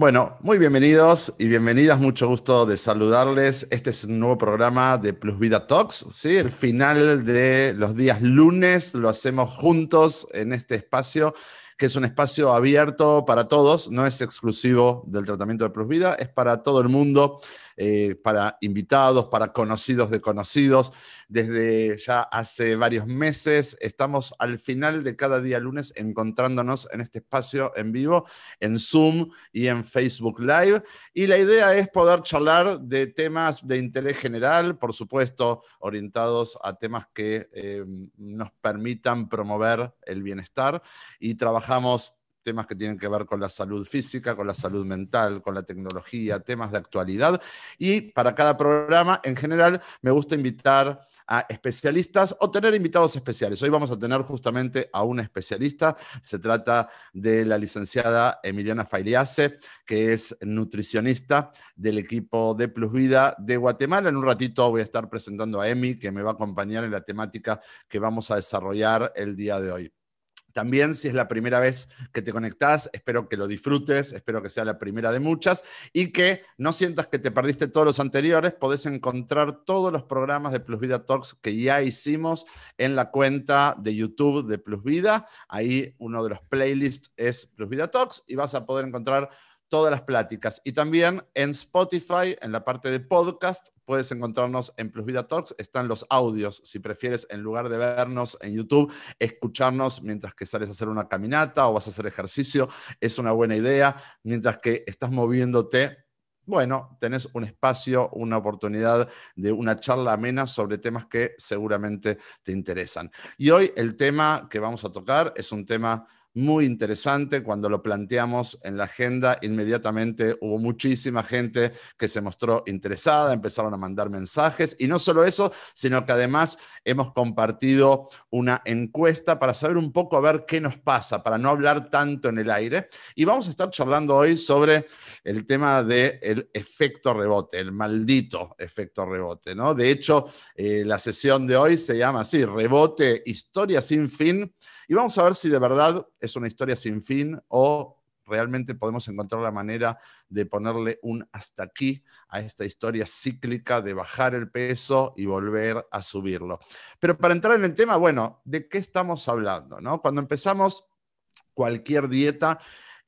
Bueno, muy bienvenidos y bienvenidas, mucho gusto de saludarles. Este es un nuevo programa de Plus Vida Talks, ¿sí? El final de los días lunes lo hacemos juntos en este espacio que es un espacio abierto para todos, no es exclusivo del tratamiento de Plus Vida, es para todo el mundo, eh, para invitados, para conocidos de conocidos. Desde ya hace varios meses estamos al final de cada día lunes encontrándonos en este espacio en vivo, en Zoom y en Facebook Live. Y la idea es poder charlar de temas de interés general, por supuesto, orientados a temas que eh, nos permitan promover el bienestar y trabajamos temas que tienen que ver con la salud física, con la salud mental, con la tecnología, temas de actualidad. Y para cada programa, en general, me gusta invitar a especialistas o tener invitados especiales. Hoy vamos a tener justamente a una especialista. Se trata de la licenciada Emiliana Failiase, que es nutricionista del equipo de Plus Vida de Guatemala. En un ratito voy a estar presentando a Emi, que me va a acompañar en la temática que vamos a desarrollar el día de hoy. También, si es la primera vez que te conectás, espero que lo disfrutes, espero que sea la primera de muchas y que no sientas que te perdiste todos los anteriores. Podés encontrar todos los programas de Plus Vida Talks que ya hicimos en la cuenta de YouTube de Plus Vida. Ahí uno de los playlists es Plus Vida Talks y vas a poder encontrar todas las pláticas. Y también en Spotify, en la parte de podcast, puedes encontrarnos en Plus Vida Talks. Están los audios, si prefieres, en lugar de vernos en YouTube, escucharnos mientras que sales a hacer una caminata o vas a hacer ejercicio. Es una buena idea. Mientras que estás moviéndote, bueno, tenés un espacio, una oportunidad de una charla amena sobre temas que seguramente te interesan. Y hoy el tema que vamos a tocar es un tema muy interesante. Cuando lo planteamos en la agenda, inmediatamente hubo muchísima gente que se mostró interesada, empezaron a mandar mensajes y no solo eso, sino que además hemos compartido una encuesta para saber un poco a ver qué nos pasa, para no hablar tanto en el aire. Y vamos a estar charlando hoy sobre el tema del efecto rebote, el maldito efecto rebote, ¿no? De hecho, eh, la sesión de hoy se llama así, rebote, historia sin fin y vamos a ver si de verdad es una historia sin fin o realmente podemos encontrar la manera de ponerle un hasta aquí a esta historia cíclica de bajar el peso y volver a subirlo. Pero para entrar en el tema, bueno, ¿de qué estamos hablando? No? Cuando empezamos cualquier dieta,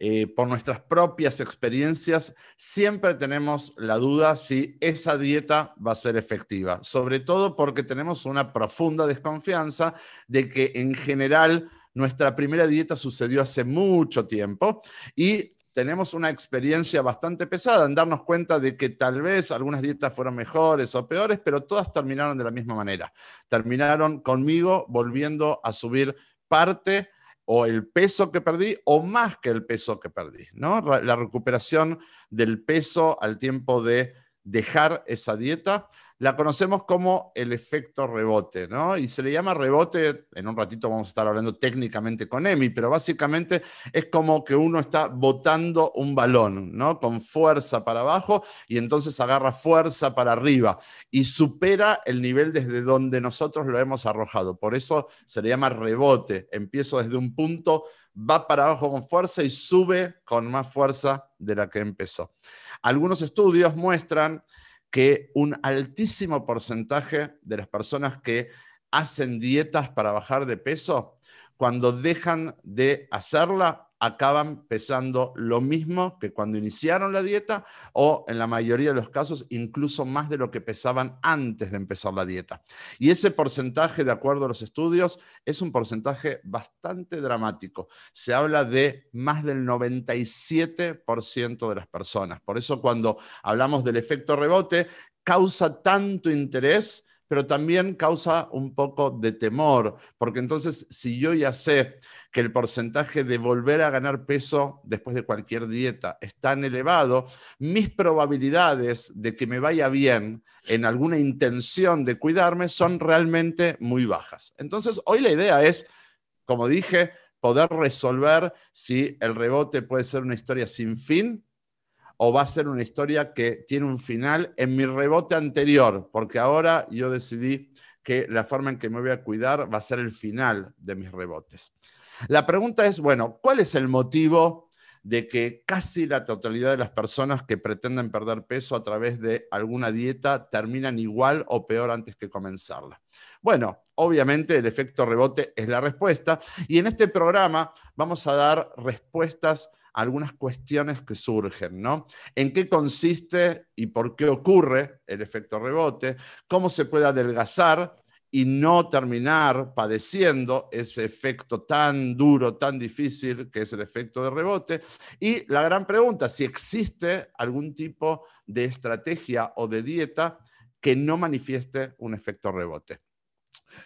eh, por nuestras propias experiencias, siempre tenemos la duda si esa dieta va a ser efectiva, sobre todo porque tenemos una profunda desconfianza de que en general nuestra primera dieta sucedió hace mucho tiempo y tenemos una experiencia bastante pesada en darnos cuenta de que tal vez algunas dietas fueron mejores o peores, pero todas terminaron de la misma manera. Terminaron conmigo volviendo a subir parte o el peso que perdí o más que el peso que perdí, ¿no? La recuperación del peso al tiempo de dejar esa dieta la conocemos como el efecto rebote, ¿no? Y se le llama rebote, en un ratito vamos a estar hablando técnicamente con Emi, pero básicamente es como que uno está botando un balón, ¿no? Con fuerza para abajo y entonces agarra fuerza para arriba y supera el nivel desde donde nosotros lo hemos arrojado. Por eso se le llama rebote. Empiezo desde un punto, va para abajo con fuerza y sube con más fuerza de la que empezó. Algunos estudios muestran que un altísimo porcentaje de las personas que hacen dietas para bajar de peso, cuando dejan de hacerla, acaban pesando lo mismo que cuando iniciaron la dieta o en la mayoría de los casos incluso más de lo que pesaban antes de empezar la dieta. Y ese porcentaje, de acuerdo a los estudios, es un porcentaje bastante dramático. Se habla de más del 97% de las personas. Por eso cuando hablamos del efecto rebote, causa tanto interés pero también causa un poco de temor, porque entonces si yo ya sé que el porcentaje de volver a ganar peso después de cualquier dieta es tan elevado, mis probabilidades de que me vaya bien en alguna intención de cuidarme son realmente muy bajas. Entonces, hoy la idea es, como dije, poder resolver si el rebote puede ser una historia sin fin o va a ser una historia que tiene un final en mi rebote anterior, porque ahora yo decidí que la forma en que me voy a cuidar va a ser el final de mis rebotes. La pregunta es, bueno, ¿cuál es el motivo de que casi la totalidad de las personas que pretenden perder peso a través de alguna dieta terminan igual o peor antes que comenzarla. Bueno, obviamente el efecto rebote es la respuesta y en este programa vamos a dar respuestas algunas cuestiones que surgen, ¿no? ¿En qué consiste y por qué ocurre el efecto rebote? ¿Cómo se puede adelgazar? y no terminar padeciendo ese efecto tan duro, tan difícil que es el efecto de rebote. Y la gran pregunta, si existe algún tipo de estrategia o de dieta que no manifieste un efecto rebote.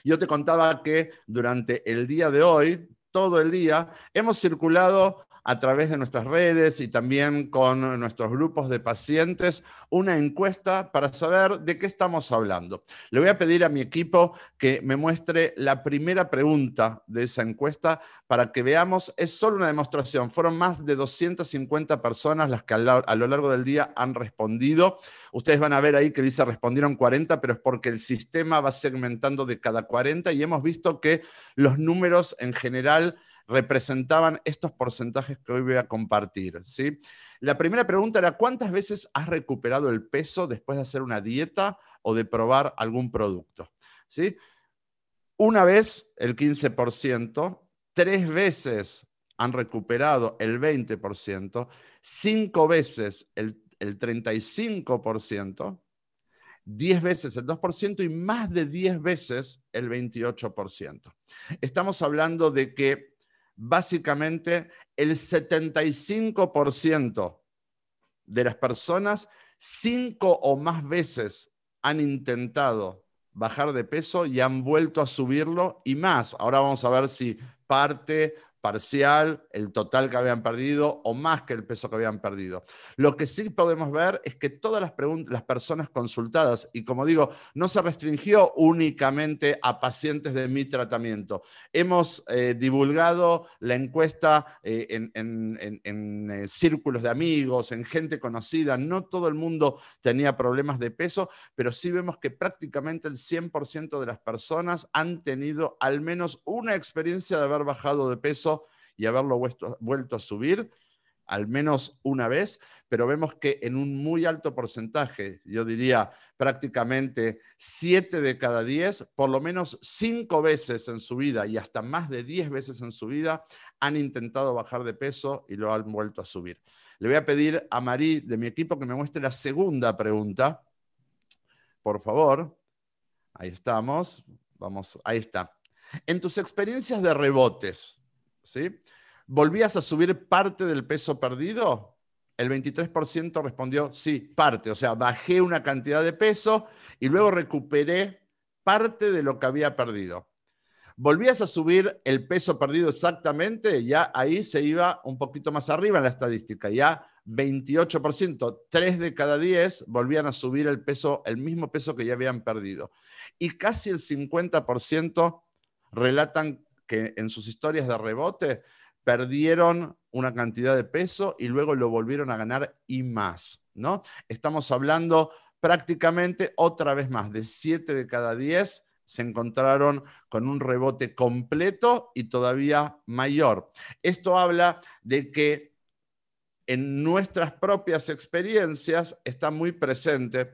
Yo te contaba que durante el día de hoy, todo el día, hemos circulado a través de nuestras redes y también con nuestros grupos de pacientes una encuesta para saber de qué estamos hablando. Le voy a pedir a mi equipo que me muestre la primera pregunta de esa encuesta para que veamos, es solo una demostración, fueron más de 250 personas las que a lo largo del día han respondido. Ustedes van a ver ahí que dice respondieron 40, pero es porque el sistema va segmentando de cada 40 y hemos visto que los números en general representaban estos porcentajes que hoy voy a compartir. ¿sí? La primera pregunta era, ¿cuántas veces has recuperado el peso después de hacer una dieta o de probar algún producto? ¿sí? Una vez el 15%, tres veces han recuperado el 20%, cinco veces el, el 35%, 10 veces el 2% y más de 10 veces el 28%. Estamos hablando de que básicamente el 75% de las personas cinco o más veces han intentado bajar de peso y han vuelto a subirlo y más. Ahora vamos a ver si parte parcial, el total que habían perdido o más que el peso que habían perdido. Lo que sí podemos ver es que todas las, las personas consultadas, y como digo, no se restringió únicamente a pacientes de mi tratamiento. Hemos eh, divulgado la encuesta eh, en, eh, círculos de amigos, en gente conocida. No todo el mundo tenía problemas de peso, pero sí vemos que prácticamente el 100% de las personas han tenido al menos una experiencia de haber bajado de peso y haberlo vuelto, a subir al menos una vez, pero vemos que en un muy alto porcentaje, yo diría prácticamente 7 de cada 10, por lo menos 5 veces en su vida y hasta más de 10 veces en su vida, han intentado bajar de peso y lo han vuelto a subir. Le voy a pedir a Marí de mi equipo que me muestre la segunda pregunta. Por favor. Ahí estamos. Vamos, ahí está. En tus experiencias de rebotes, ¿sí? ¿Volvías a subir parte del peso perdido? El 23% respondió sí, parte, o sea, bajé una cantidad de peso y luego recuperé parte de lo que había perdido. ¿Volvías a subir el peso perdido exactamente? Ya ahí se iba un poquito más arriba en la estadística, ya 28%, 3 de cada 10 volvían a subir el peso, el mismo peso que ya habían perdido. Y casi el 50% relatan que en sus historias de rebote perdieron una cantidad de peso y luego lo volvieron a ganar y más, ¿no? Estamos hablando prácticamente otra vez más, de 7 de cada 10 se encontraron con un rebote completo y todavía mayor. Esto habla de que en nuestras propias experiencias está muy presente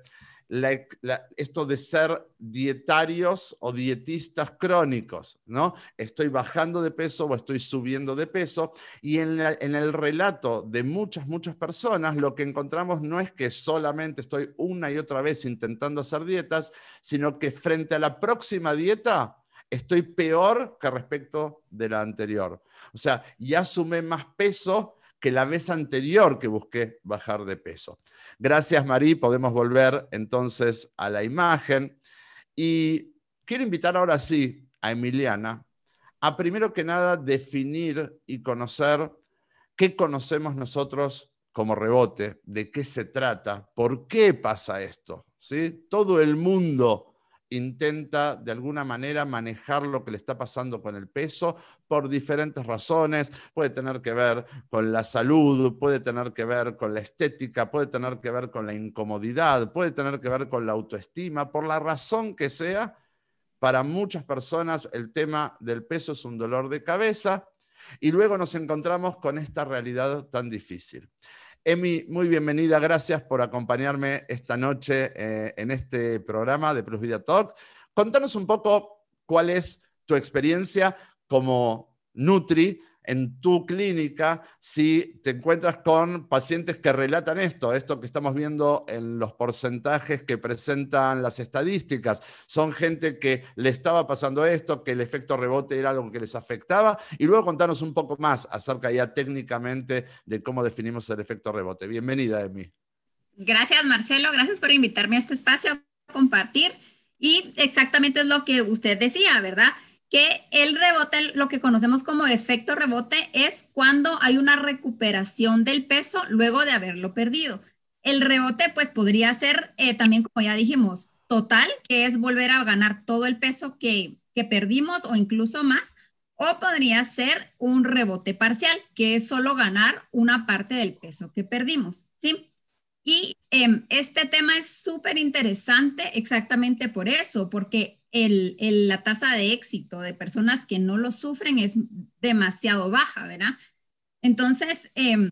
esto de ser dietarios o dietistas crónicos, ¿no? Estoy bajando de peso o estoy subiendo de peso y en, en el relato de muchas, muchas personas lo que encontramos no es que solamente estoy una y otra vez intentando hacer dietas, sino que frente a la próxima dieta estoy peor que respecto de la anterior. O sea, ya sumé más peso que la vez anterior que busqué bajar de peso. Gracias, Marí. Podemos volver entonces a la imagen. Y quiero invitar ahora sí a Emiliana a primero que nada definir y conocer qué conocemos nosotros como rebote, de qué se trata, por qué pasa esto. ¿sí? Todo el mundo intenta de alguna manera manejar lo que le está pasando con el peso por diferentes razones. Puede tener que ver con la salud, puede tener que ver con la estética, puede tener que ver con la incomodidad, puede tener que ver con la autoestima, por la razón que sea. Para muchas personas el tema del peso es un dolor de cabeza Y luego nos encontramos con esta realidad tan difícil. Emi, muy bienvenida, gracias por acompañarme esta noche eh, en este programa de Plus Vida Talk. Contanos un poco cuál es tu experiencia como Nutri en tu clínica si te encuentras con pacientes que relatan esto, esto que estamos viendo en los porcentajes que presentan las estadísticas. Son gente que le estaba pasando esto, que el efecto rebote era algo que les afectaba. Y luego contanos un poco más acerca ya técnicamente de cómo definimos el efecto rebote. Bienvenida, Emi. Gracias, Marcelo. Gracias por invitarme a este espacio a compartir. Y exactamente es lo que usted decía, ¿verdad? Que el rebote, lo que conocemos como efecto rebote, es cuando hay una recuperación del peso luego de haberlo perdido. El rebote, pues podría ser eh, también, como ya dijimos, total, que es volver a ganar todo el peso que, que perdimos o incluso más, o podría ser un rebote parcial, que es solo ganar una parte del peso que perdimos, ¿sí? Y em, este tema es súper interesante exactamente por eso, porque la tasa de éxito de personas que no lo sufren es demasiado baja, ¿verdad? Entonces, em,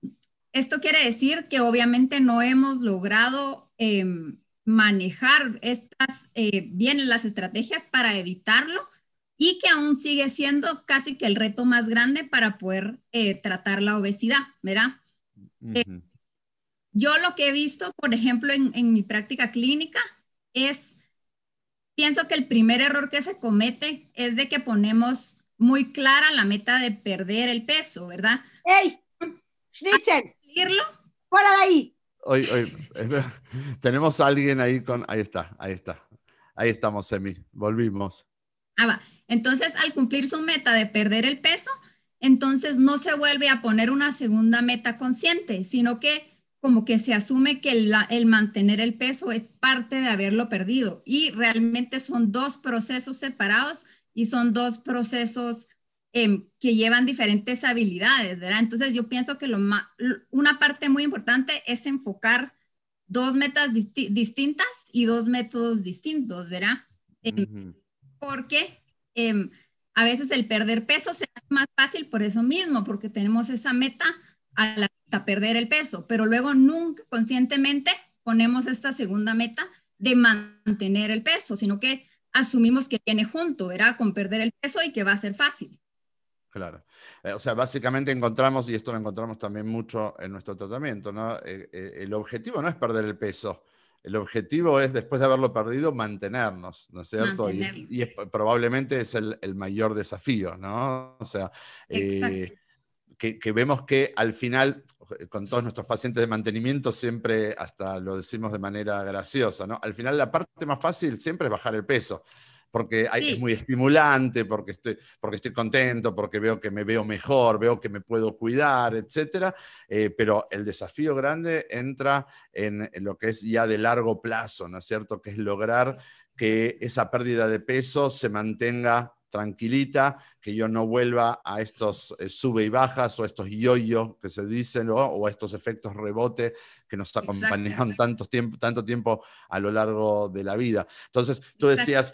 esto quiere decir que obviamente no hemos logrado em, manejar estas eh, bien las estrategias para evitarlo y que aún sigue siendo casi que el reto más grande para poder eh, tratar la obesidad, ¿verdad? Eh, yo lo que he visto, por ejemplo, en, en mi práctica clínica es pienso que el primer error que se comete es de que ponemos muy clara la meta de perder el peso, ¿verdad? ¡Ey! ¡Schnitzel! ¡Fuera de ahí! Hoy, hoy, tenemos a alguien ahí con. Ahí está, ahí está. Ahí estamos, Emi. Volvimos. Ah, va. Entonces, al cumplir su meta de perder el peso, entonces no se vuelve a poner una segunda meta consciente, sino que como que se asume que el, mantener el peso es parte de haberlo perdido y realmente son dos procesos separados y son dos procesos em, que llevan diferentes habilidades, ¿verdad? Entonces yo pienso que lo una parte muy importante es enfocar dos metas distintas y dos métodos distintos, ¿verdad? Em, porque em, a veces el perder peso se hace más fácil por eso mismo, porque tenemos esa meta a la a perder el peso, pero luego nunca conscientemente ponemos esta segunda meta de mantener el peso, sino que asumimos que viene junto, ¿verdad? Con perder el peso y que va a ser fácil. Claro. Eh, o sea, básicamente encontramos, y esto lo encontramos también mucho en nuestro tratamiento, ¿no? Eh, eh, el objetivo no es perder el peso, el objetivo es, después de haberlo perdido, mantenernos, ¿no es cierto? Y, probablemente es el, mayor desafío, ¿no? O sea, que, vemos que al final, con todos nuestros pacientes de mantenimiento, siempre hasta lo decimos de manera graciosa, ¿no? Al final la parte más fácil siempre es bajar el peso porque es muy estimulante, porque estoy, porque estoy contento, porque veo que me veo mejor, veo que me puedo cuidar, etc. Eh, pero el desafío grande entra en, lo que es ya de largo plazo, ¿no es cierto? Que es lograr que esa pérdida de peso se mantenga tranquilita, que yo no vuelva a estos eh, sube y bajas o estos yoyos que se dicen o a estos efectos rebote que nos acompañan tanto tiempo, tanto tiempo a lo largo de la vida. Entonces, tú decías,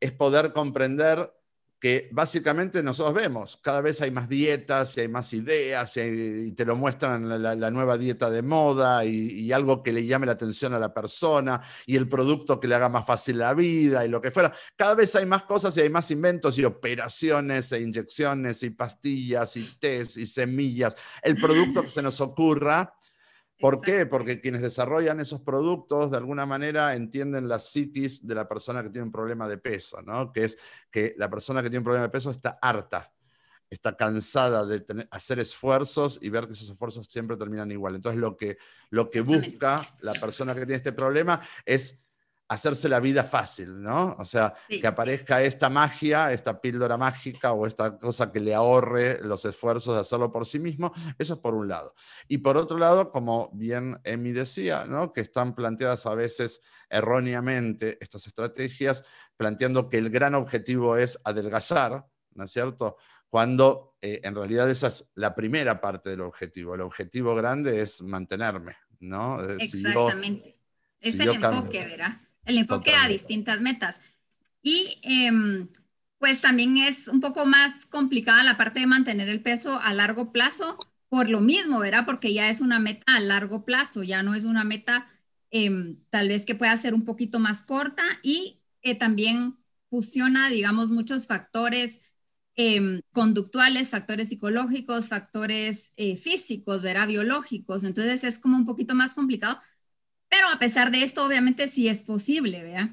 es poder comprender que básicamente nosotros vemos, cada vez hay más dietas y hay más ideas y, te lo muestran la, nueva dieta de moda y, algo que le llame la atención a la persona y el producto que le haga más fácil la vida y lo que fuera. Cada vez hay más cosas y hay más inventos y operaciones e inyecciones y pastillas y test y semillas. El producto que se nos ocurra ¿Por qué? Porque quienes desarrollan esos productos de alguna manera entienden la psiquis de la persona que tiene un problema de peso, ¿no? Que es que la persona que tiene un problema de peso está harta, está cansada de hacer esfuerzos y ver que esos esfuerzos siempre terminan igual. Entonces lo que, lo que busca la persona que tiene este problema es hacerse la vida fácil, ¿no? O sea, que aparezca esta magia, esta píldora mágica o esta cosa que le ahorre los esfuerzos de hacerlo por sí mismo, eso es por un lado. Y por otro lado, como bien Emi decía, ¿no? Que están planteadas a veces erróneamente estas estrategias, planteando que el gran objetivo es adelgazar, ¿no es cierto? Cuando eh, en realidad esa es la primera parte del objetivo. El objetivo grande es mantenerme, ¿no? Exactamente. es el enfoque, ¿verdad? El enfoque a distintas metas. Y em, pues también es un poco más complicada la parte de mantener el peso a largo plazo por lo mismo, ¿verdad? Porque ya es una meta a largo plazo, ya no es una meta em, tal vez que pueda ser un poquito más corta y eh, también fusiona, digamos, muchos factores em, conductuales, factores psicológicos, factores eh, físicos, ¿verdad? Biológicos. Entonces es como un poquito más complicado. Pero a pesar de esto, obviamente sí es posible, ¿verdad?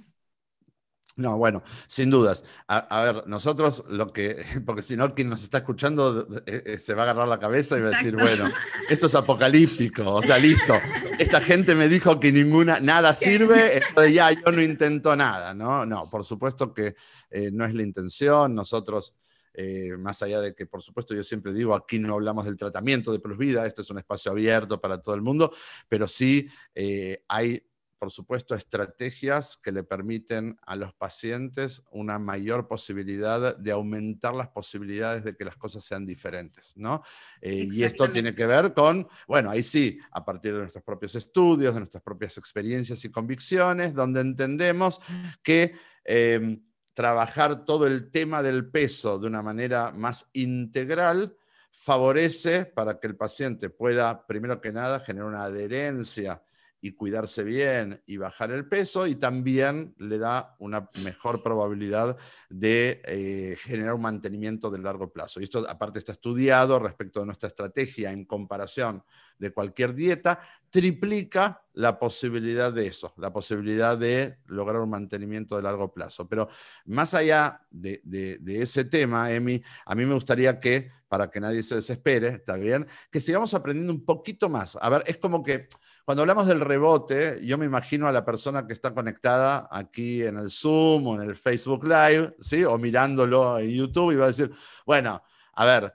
No, bueno, sin dudas. A, ver, nosotros lo que, porque si no, quien nos está escuchando eh, eh, se va a agarrar la cabeza y va a decir, bueno, esto es apocalíptico, o sea, listo. Esta gente me dijo que ninguna, nada sirve, entonces ya yo no intento nada, ¿no? No, por supuesto que eh, no es la intención. Nosotros, más allá de que, por supuesto, yo siempre digo, aquí no hablamos del tratamiento de plus vida, este es un espacio abierto para todo el mundo, pero sí hay por supuesto, estrategias que le permiten a los pacientes una mayor posibilidad de aumentar las posibilidades de que las cosas sean diferentes, ¿no? Eh, y esto tiene que ver con, bueno, ahí sí, a partir de nuestros propios estudios, de nuestras propias experiencias y convicciones, donde entendemos que... Trabajar todo el tema del peso de una manera más integral favorece para que el paciente pueda, primero que nada, generar una adherencia y cuidarse bien y bajar el peso y también le da una mejor probabilidad de eh, generar un mantenimiento de largo plazo. Y esto aparte está estudiado respecto de nuestra estrategia en comparación de cualquier dieta, triplica la posibilidad de eso, la posibilidad de lograr un mantenimiento de largo plazo. Pero más allá de, de ese tema, Emi, a mí me gustaría que, para que nadie se desespere, está bien, que sigamos aprendiendo un poquito más. A ver, es como que cuando hablamos del rebote, yo me imagino a la persona que está conectada aquí en el Zoom o en el Facebook Live, ¿sí? O mirándolo en YouTube y va a decir, bueno, a ver,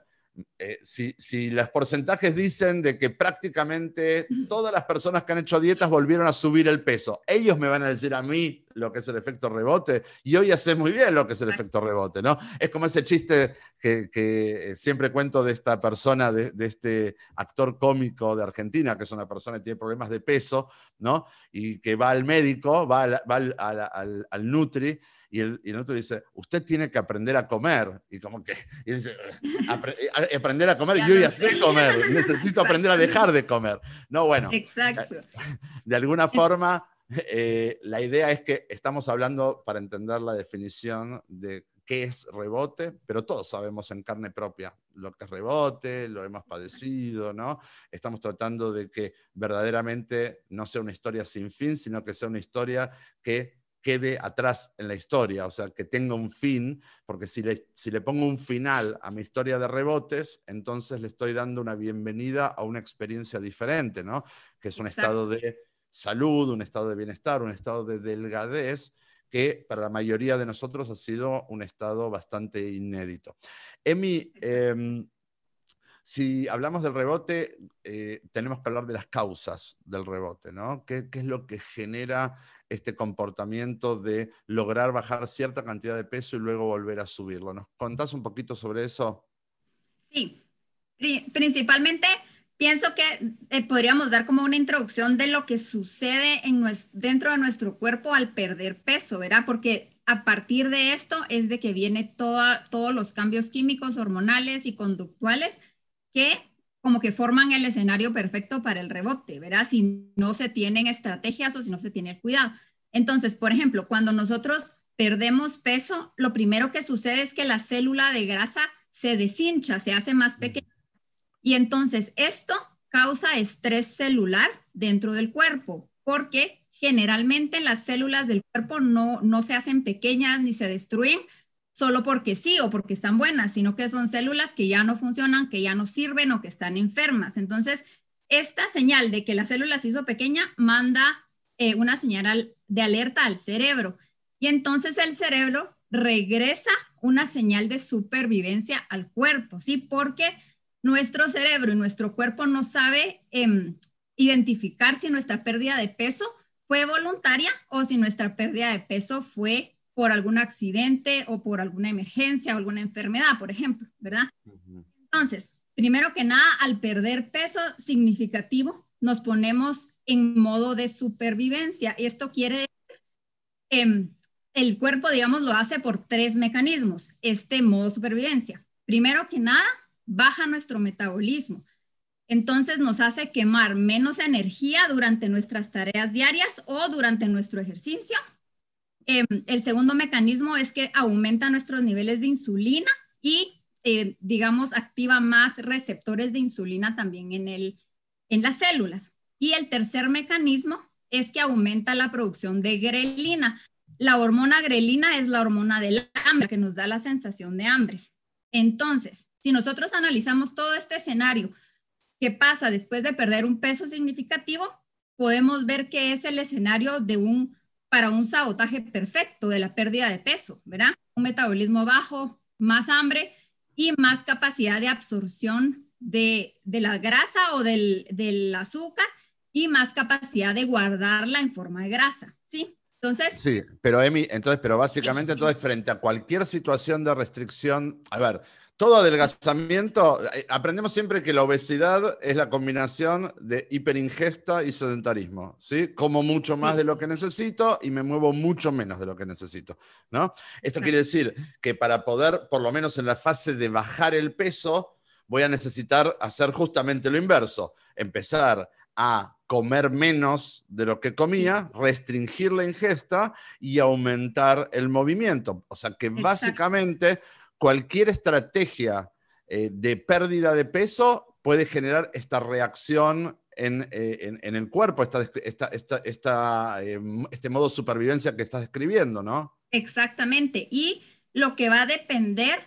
eh, si, los porcentajes dicen de que prácticamente todas las personas que han hecho dietas volvieron a subir el peso, ellos me van a decir a mí lo que es el efecto rebote y hoy sé muy bien lo que es el efecto rebote, ¿no? Es como ese chiste que, siempre cuento de esta persona, de, este actor cómico de Argentina, que es una persona que tiene problemas de peso, ¿no? Y que va al médico, va al Nutri y el, y otro dice, usted tiene que aprender a comer. Y como que, y dice, eh, aprender a comer, yo ya sé comer, necesito aprender a dejar de comer. No, bueno. Exacto. De alguna forma, eh, la idea es que estamos hablando para entender la definición de qué es rebote, pero todos sabemos en carne propia lo que es rebote, lo hemos padecido, ¿no? Estamos tratando de que verdaderamente no sea una historia sin fin, sino que sea una historia que quede atrás en la historia, o sea, que tenga un fin, porque si le, si le pongo un final a mi historia de rebotes, entonces le estoy dando una bienvenida a una experiencia diferente, ¿no? Que es un estado de salud, un estado de bienestar, un estado de delgadez, que para la mayoría de nosotros ha sido un estado bastante inédito. Emi, em, si hablamos del rebote, eh, tenemos que hablar de las causas del rebote, ¿no? ¿Qué, ¿Qué, es lo que genera este comportamiento de lograr bajar cierta cantidad de peso y luego volver a subirlo. ¿Nos contás un poquito sobre eso? Sí, principalmente pienso que eh, podríamos dar como una introducción de lo que sucede en dentro de nuestro cuerpo al perder peso, ¿verdad? Porque a partir de esto es de que viene todos los cambios químicos, hormonales y conductuales que como que forman el escenario perfecto para el rebote, ¿verdad? Si no se tienen estrategias o si no se tiene el cuidado. Entonces, por ejemplo, cuando nosotros perdemos peso, lo primero que sucede es que la célula de grasa se deshincha, se hace más pequeña. Y entonces esto causa estrés celular dentro del cuerpo, porque generalmente las células del cuerpo no, no se hacen pequeñas ni se destruyen, solo porque sí o porque están buenas, sino que son células que ya no funcionan, que ya no sirven o que están enfermas. Entonces, esta señal de que la célula se hizo pequeña manda eh, una señal de alerta al cerebro. Y entonces el cerebro regresa una señal de supervivencia al cuerpo, ¿sí? Porque nuestro cerebro y nuestro cuerpo no sabe em, identificar si nuestra pérdida de peso fue voluntaria o si nuestra pérdida de peso fue por algún accidente o por alguna emergencia o alguna enfermedad, por ejemplo, ¿verdad? Entonces, primero que nada, al perder peso significativo, nos ponemos en modo de supervivencia. Esto quiere decir, em, el cuerpo, digamos, lo hace por tres mecanismos, este modo supervivencia. Primero que nada, baja nuestro metabolismo. Entonces nos hace quemar menos energía durante nuestras tareas diarias o durante nuestro ejercicio. Em, el segundo mecanismo es que aumenta nuestros niveles de insulina y, eh, digamos, activa más receptores de insulina también en, el, en las células. Y el tercer mecanismo es que aumenta la producción de grelina. La hormona grelina es la hormona del hambre que nos da la sensación de hambre. Entonces, si nosotros analizamos todo este escenario, ¿qué pasa después de perder un peso significativo? Podemos ver que es el escenario de un, para un sabotaje perfecto de la pérdida de peso, ¿verdad? Un metabolismo bajo, más hambre y más capacidad de absorción de, la grasa o del, del azúcar y más capacidad de guardarla en forma de grasa, ¿sí? Entonces. Sí, pero Emi, entonces, pero básicamente, entonces, frente a cualquier situación de restricción, a ver, todo adelgazamiento, eh, aprendemos siempre que la obesidad es la combinación de hiperingesta y sedentarismo, ¿sí? Como mucho más de lo que necesito y me muevo mucho menos de lo que necesito, ¿no? Esto quiere decir que para poder, por lo menos en la fase de bajar el peso, voy a necesitar hacer justamente lo inverso, empezar a comer menos de lo que comía, restringir la ingesta y aumentar el movimiento. O sea que básicamente cualquier estrategia eh, de pérdida de peso puede generar esta reacción en, eh, el cuerpo, em, este modo supervivencia que estás describiendo, ¿no? Exactamente. Y lo que va a depender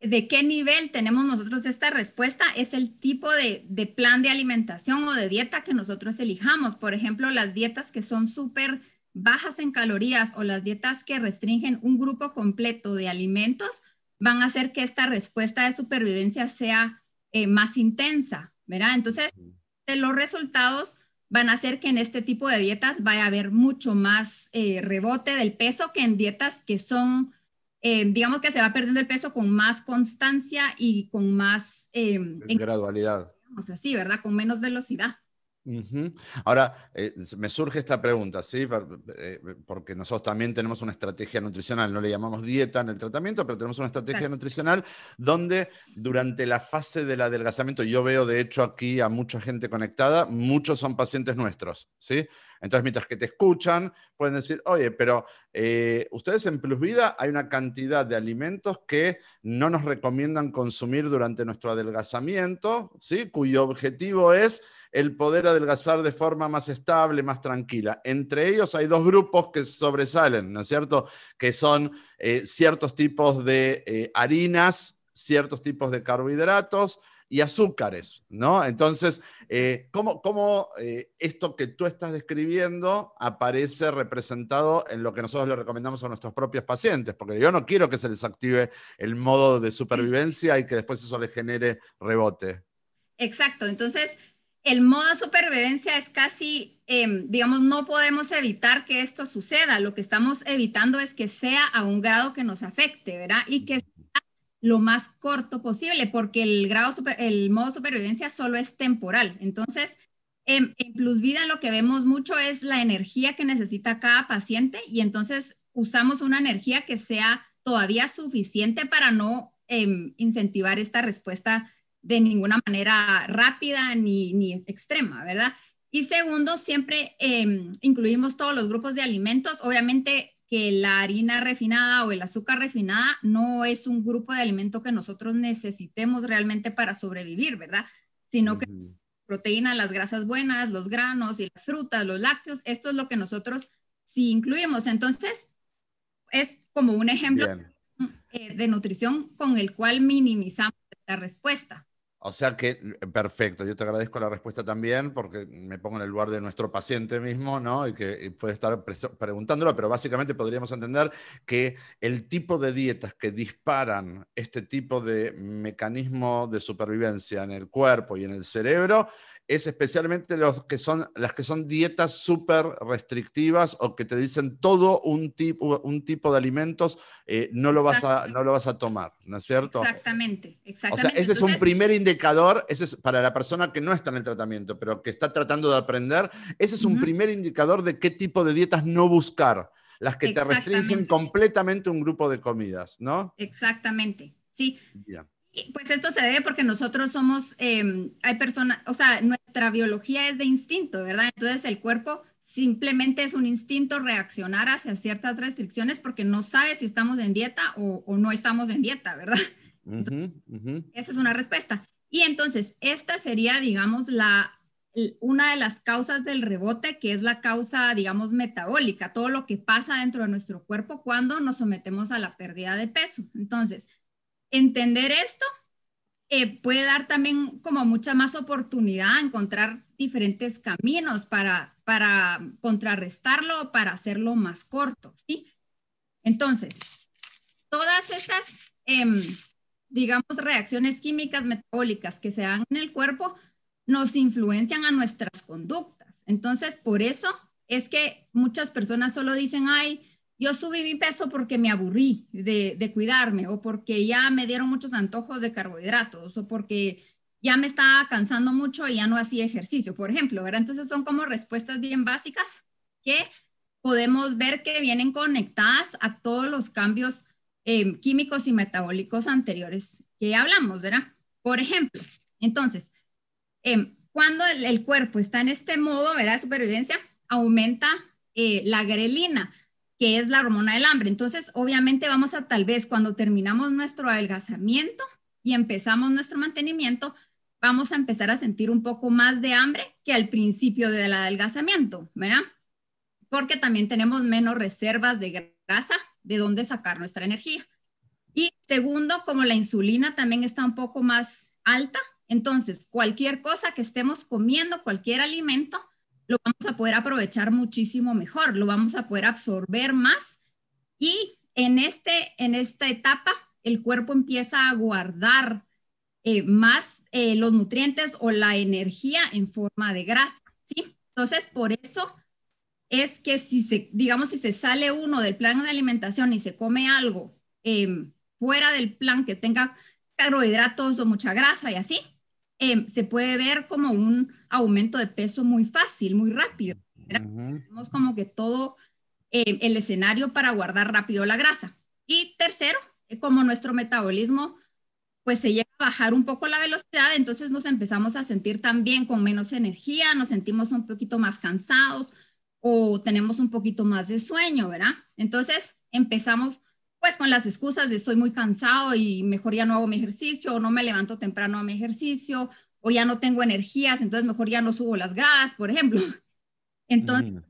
de qué nivel tenemos nosotros esta respuesta es el tipo de, de plan de alimentación o de dieta que nosotros elijamos. Por ejemplo, las dietas que son súper bajas en calorías o las dietas que restringen un grupo completo de alimentos van a hacer que esta respuesta de supervivencia sea eh, más intensa, ¿verdad? Entonces, los resultados van a hacer que en este tipo de dietas vaya a haber mucho más eh, rebote del peso que en dietas que son eh, digamos que se va perdiendo el peso con más constancia y con más... En gradualidad. O sea, sí, ¿verdad? Con menos velocidad. Ahora, eh, me surge esta pregunta, ¿sí? Eh, porque nosotros también tenemos una estrategia nutricional, no le llamamos dieta en el tratamiento, pero tenemos una estrategia nutricional donde durante la fase del adelgazamiento, yo veo de hecho aquí a mucha gente conectada, muchos son pacientes nuestros, ¿sí? Entonces, mientras que te escuchan, pueden decir, oye, pero eh, ustedes en Plus Vida hay una cantidad de alimentos que no nos recomiendan consumir durante nuestro adelgazamiento, ¿sí? Cuyo objetivo es el poder adelgazar de forma más estable, más tranquila. Entre ellos hay dos grupos que sobresalen, ¿no es cierto? Que son eh, ciertos tipos de eh, harinas, ciertos tipos de carbohidratos y azúcares, ¿no? Entonces, eh, ¿cómo, esto que tú estás describiendo aparece representado en lo que nosotros le recomendamos a nuestros propios pacientes? Porque yo no quiero que se les active el modo de supervivencia y que después eso les genere rebote. Exacto, entonces el modo supervivencia es casi, em, digamos, no podemos evitar que esto suceda. Lo que estamos evitando es que sea a un grado que nos afecte, ¿verdad? Y que sea lo más corto posible, porque el grado el modo supervivencia solo es temporal. Entonces, en, en Plus Vida lo que vemos mucho es la energía que necesita cada paciente y entonces usamos una energía que sea todavía suficiente para no em, incentivar esta respuesta de ninguna manera rápida ni, extrema, ¿verdad? Y segundo, siempre em, incluimos todos los grupos de alimentos. Obviamente que la harina refinada o el azúcar refinada no es un grupo de alimento que nosotros necesitemos realmente para sobrevivir, ¿verdad? Sino que proteínas, las grasas buenas, los granos y las frutas, los lácteos, esto es lo que nosotros sí incluimos. Entonces, es como un ejemplo eh, de nutrición con el cual minimizamos la respuesta. O sea que, perfecto, yo te agradezco la respuesta también porque me pongo en el lugar de nuestro paciente mismo, ¿no? Y que puede estar preguntándolo, pero básicamente podríamos entender que el tipo de dietas que disparan este tipo de mecanismo de supervivencia en el cuerpo y en el cerebro es especialmente los que son, las que son dietas súper restrictivas o que te dicen todo un tipo, un tipo de alimentos eh, no, lo vas a, no lo vas a tomar, ¿no es cierto? Exactamente, exactamente. O sea, ese es un primer indicador, ese es para la persona que no está en el tratamiento, pero que está tratando de aprender, ese es un primer indicador de qué tipo de dietas no buscar las que te restringen completamente un grupo de comidas, ¿no? Exactamente, sí. Pues esto se debe porque nosotros somos, em, hay personas, o sea, nuestra biología es de instinto, ¿verdad? Entonces el cuerpo simplemente es un instinto reaccionar hacia ciertas restricciones porque no sabe si estamos en dieta o, no estamos en dieta, ¿verdad? Esa es una respuesta. Y entonces, esta sería, digamos, la, una de las causas del rebote, que es la causa, digamos, metabólica, todo lo que pasa dentro de nuestro cuerpo cuando nos sometemos a la pérdida de peso. Entonces, entender esto eh, puede dar también como mucha más oportunidad a encontrar diferentes caminos para, para contrarrestarlo para hacerlo más corto, ¿sí? Entonces, todas estas, em, digamos, reacciones químicas metabólicas que se dan en el cuerpo nos influencian a nuestras conductas. Entonces, por eso es que muchas personas solo dicen, ay, yo subí mi peso porque me aburrí de, cuidarme o porque ya me dieron muchos antojos de carbohidratos o porque ya me estaba cansando mucho y ya no hacía ejercicio, por ejemplo, ¿verdad? Entonces son como respuestas bien básicas que podemos ver que vienen conectadas a todos los cambios eh, químicos y metabólicos anteriores que hablamos, ¿verdad? Por ejemplo, entonces, em, cuando el, cuerpo está en este modo, ¿verdad? Supervivencia, aumenta eh, la grelina que es la hormona del hambre. Entonces, obviamente vamos a tal vez cuando terminamos nuestro adelgazamiento y empezamos nuestro mantenimiento, vamos a empezar a sentir un poco más de hambre que al principio del adelgazamiento, ¿verdad? Porque también tenemos menos reservas de grasa de dónde sacar nuestra energía. Y segundo, como la insulina también está un poco más alta, entonces cualquier cosa que estemos comiendo, cualquier alimento, lo vamos a poder aprovechar muchísimo mejor, lo vamos a poder absorber más y en, este, en esta etapa el cuerpo empieza a guardar eh, más eh, los nutrientes o la energía en forma de grasa, ¿sí? Entonces, por eso es que si se, digamos, si se sale uno del plan de alimentación y se come algo em, fuera del plan que tenga carbohidratos o mucha grasa y así, Em, se puede ver como un aumento de peso muy fácil, muy rápido. Tenemos como que todo em, el escenario para guardar rápido la grasa. Y tercero, eh, como nuestro metabolismo pues se llega a bajar un poco la velocidad, entonces nos empezamos a sentir también con menos energía, nos sentimos un poquito más cansados o tenemos un poquito más de sueño, ¿verdad? Entonces empezamos pues con las excusas de estoy muy cansado y mejor ya no hago mi ejercicio, o no me levanto temprano a mi ejercicio, o ya no tengo energías, entonces mejor ya no subo las grasas, por ejemplo. Entonces,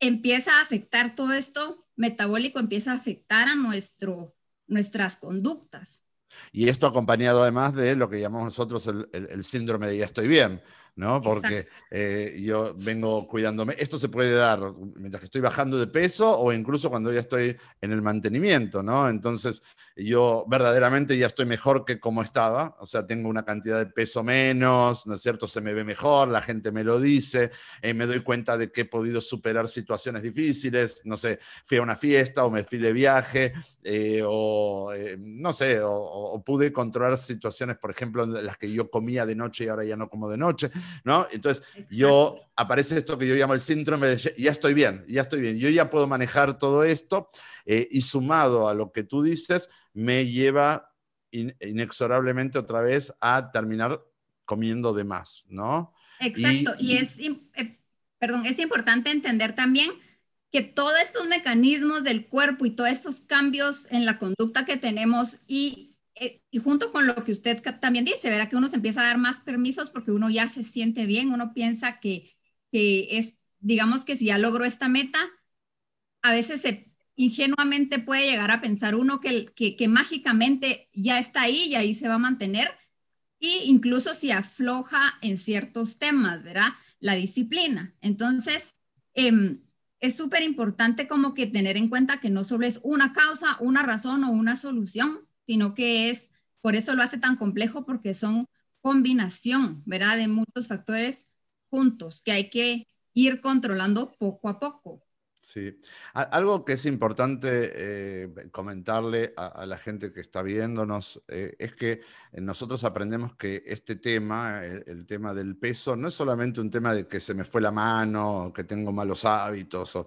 empieza a afectar todo esto metabólico, empieza a afectar a nuestro, nuestras conductas. Y esto acompañado además de lo que llamamos nosotros el, el síndrome de ya estoy bien, ¿no? Porque eh, yo vengo cuidándome. Esto se puede dar mientras que estoy bajando de peso o incluso cuando ya estoy en el mantenimiento, ¿no? Entonces, yo verdaderamente ya estoy mejor que como estaba, o sea, tengo una cantidad de peso menos, ¿no es cierto? Se me ve mejor, la gente me lo dice, eh, me doy cuenta de que he podido superar situaciones difíciles, no sé, fui a una fiesta o me fui de viaje, eh, o no sé, o, pude controlar situaciones, por ejemplo, en las que yo comía de noche y ahora ya no como de noche. ¿no? Entonces, yo aparece esto que yo llamo el síndrome de ya estoy bien, ya estoy bien, yo ya puedo manejar todo esto eh, y sumado a lo que tú dices, me lleva inexorablemente otra vez a terminar comiendo de más, ¿no? Exacto, y, es, eh, perdón, es importante entender también que todos estos mecanismos del cuerpo y todos estos cambios en la conducta que tenemos y eh, y junto con lo que usted también dice, verá que uno se empieza a dar más permisos porque uno ya se siente bien, uno piensa que, que es, digamos que si ya logró esta meta, a veces se, ingenuamente puede llegar a pensar uno que, mágicamente ya está ahí y ahí se va a mantener, y incluso si afloja en ciertos temas, ¿verdad? La disciplina. Entonces, em, es súper importante como que tener en cuenta que no solo es una causa, una razón o una solución, sino que es, por eso lo hace tan complejo, porque son combinación, ¿verdad? De muchos factores juntos que hay que ir controlando poco a poco. Sí. Algo que es importante eh, comentarle a, la gente que está viéndonos eh, es que nosotros aprendemos que este tema, el, tema del peso, no es solamente un tema de que se me fue la mano, que tengo malos hábitos,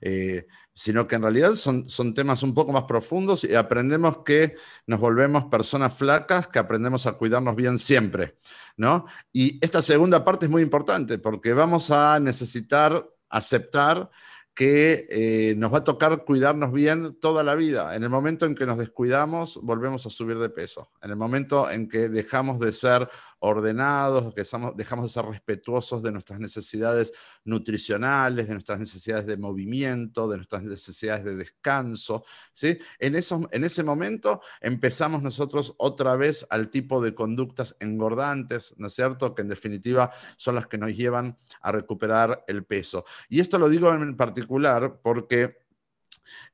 eh, sino que en realidad son, son temas un poco más profundos y aprendemos que nos volvemos personas flacas, que aprendemos a cuidarnos bien siempre, ¿no? Y esta segunda parte es muy importante porque vamos a necesitar aceptar que eh, nos va a tocar cuidarnos bien toda la vida. En el momento en que nos descuidamos, volvemos a subir de peso. En el momento en que dejamos de ser ordenados, que dejamos de ser respetuosos de nuestras necesidades nutricionales, de nuestras necesidades de movimiento, de nuestras necesidades de descanso. ¿sí? En, en ese momento empezamos nosotros otra vez al tipo de conductas engordantes, ¿no es cierto? Que en definitiva son las que nos llevan a recuperar el peso. Y esto lo digo en particular porque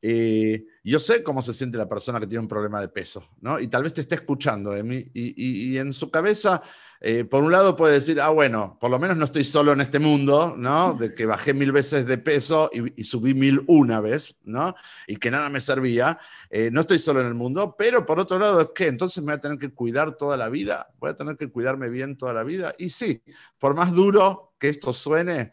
eh, yo sé cómo se siente la persona que tiene un problema de peso, ¿no? Y tal vez te esté escuchando de mí y, en su cabeza, eh, por un lado puede decir, ah, bueno, por lo menos no estoy solo en este mundo, ¿no? De que bajé mil veces de peso y, subí mil una vez, ¿no? Y que nada me servía. Eh, no estoy solo en el mundo, pero por otro lado es que entonces me voy a tener que cuidar toda la vida, voy a tener que cuidarme bien toda la vida. Y sí, por más duro que esto suene,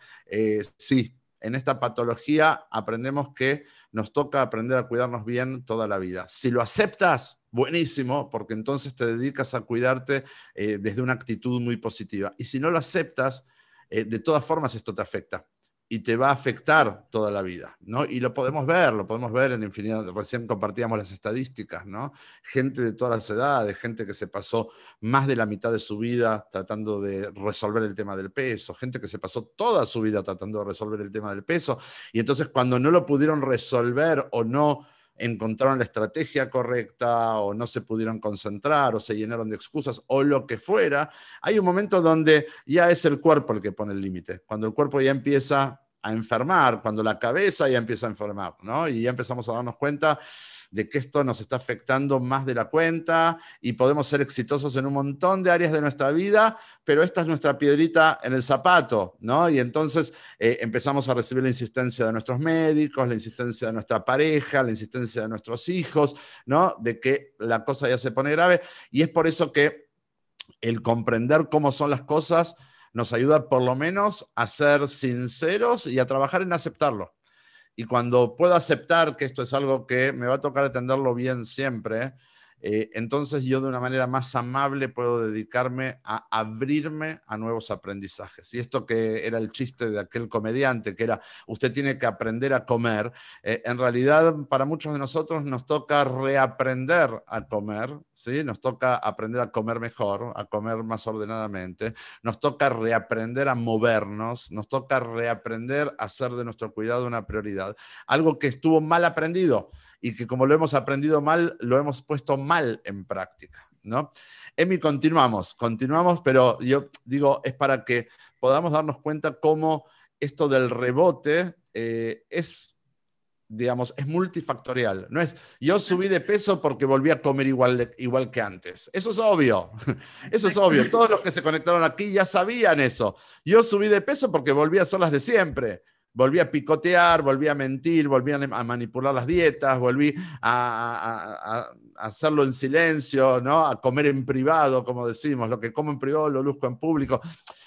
sí, en esta patología aprendemos que nos toca aprender a cuidarnos bien toda la vida. Si lo aceptas, buenísimo, porque entonces te dedicas a cuidarte eh, desde una actitud muy positiva. Y si no lo aceptas, eh, de todas formas esto te afecta y te va a afectar toda la vida, ¿no? Y lo podemos ver, lo podemos ver en infinidad, recién compartíamos las estadísticas, ¿no? Gente de todas las edades, gente que se pasó más de la mitad de su vida tratando de resolver el tema del peso, gente que se pasó toda su vida tratando de resolver el tema del peso, y entonces cuando no lo pudieron resolver o no encontraron la estrategia correcta o no se pudieron concentrar o se llenaron de excusas o lo que fuera, hay un momento donde ya es el cuerpo el que pone el límite, cuando el cuerpo ya empieza a enfermar, cuando la cabeza ya empieza a enfermar, ¿no? Y ya empezamos a darnos cuenta de que esto nos está afectando más de la cuenta y podemos ser exitosos en un montón de áreas de nuestra vida, pero esta es nuestra piedrita en el zapato, ¿no? Y entonces eh, empezamos a recibir la insistencia de nuestros médicos, la insistencia de nuestra pareja, la insistencia de nuestros hijos, ¿no? De que la cosa ya se pone grave. Y es por eso que el comprender cómo son las cosas nos ayuda por lo menos a ser sinceros y a trabajar en aceptarlo. Y cuando puedo aceptar que esto es algo que me va a tocar atenderlo bien siempre, eh, entonces yo de una manera más amable puedo dedicarme a abrirme a nuevos aprendizajes. Y esto que era el chiste de aquel comediante, que era, usted tiene que aprender a comer, eh, en realidad para muchos de nosotros nos toca reaprender a comer, ¿sí? Nos toca aprender a comer mejor, a comer más ordenadamente, nos toca reaprender a movernos, nos toca reaprender a hacer de nuestro cuidado una prioridad. Algo que estuvo mal aprendido y que como lo hemos aprendido mal, lo hemos puesto mal en práctica, ¿no? Emi, continuamos, continuamos, pero yo digo, es para que podamos darnos cuenta cómo esto del rebote eh, es, digamos, es multifactorial. No es, yo subí de peso porque volví a comer igual, igual que antes. Eso es obvio, eso es obvio. Todos los que se conectaron aquí ya sabían eso. Yo subí de peso porque volví a hacer las de siempre volví a picotear, volví a mentir, volví a manipular las dietas, volví a, hacerlo en silencio, ¿no? a comer en privado, como decimos, lo que como en privado lo luzco en público.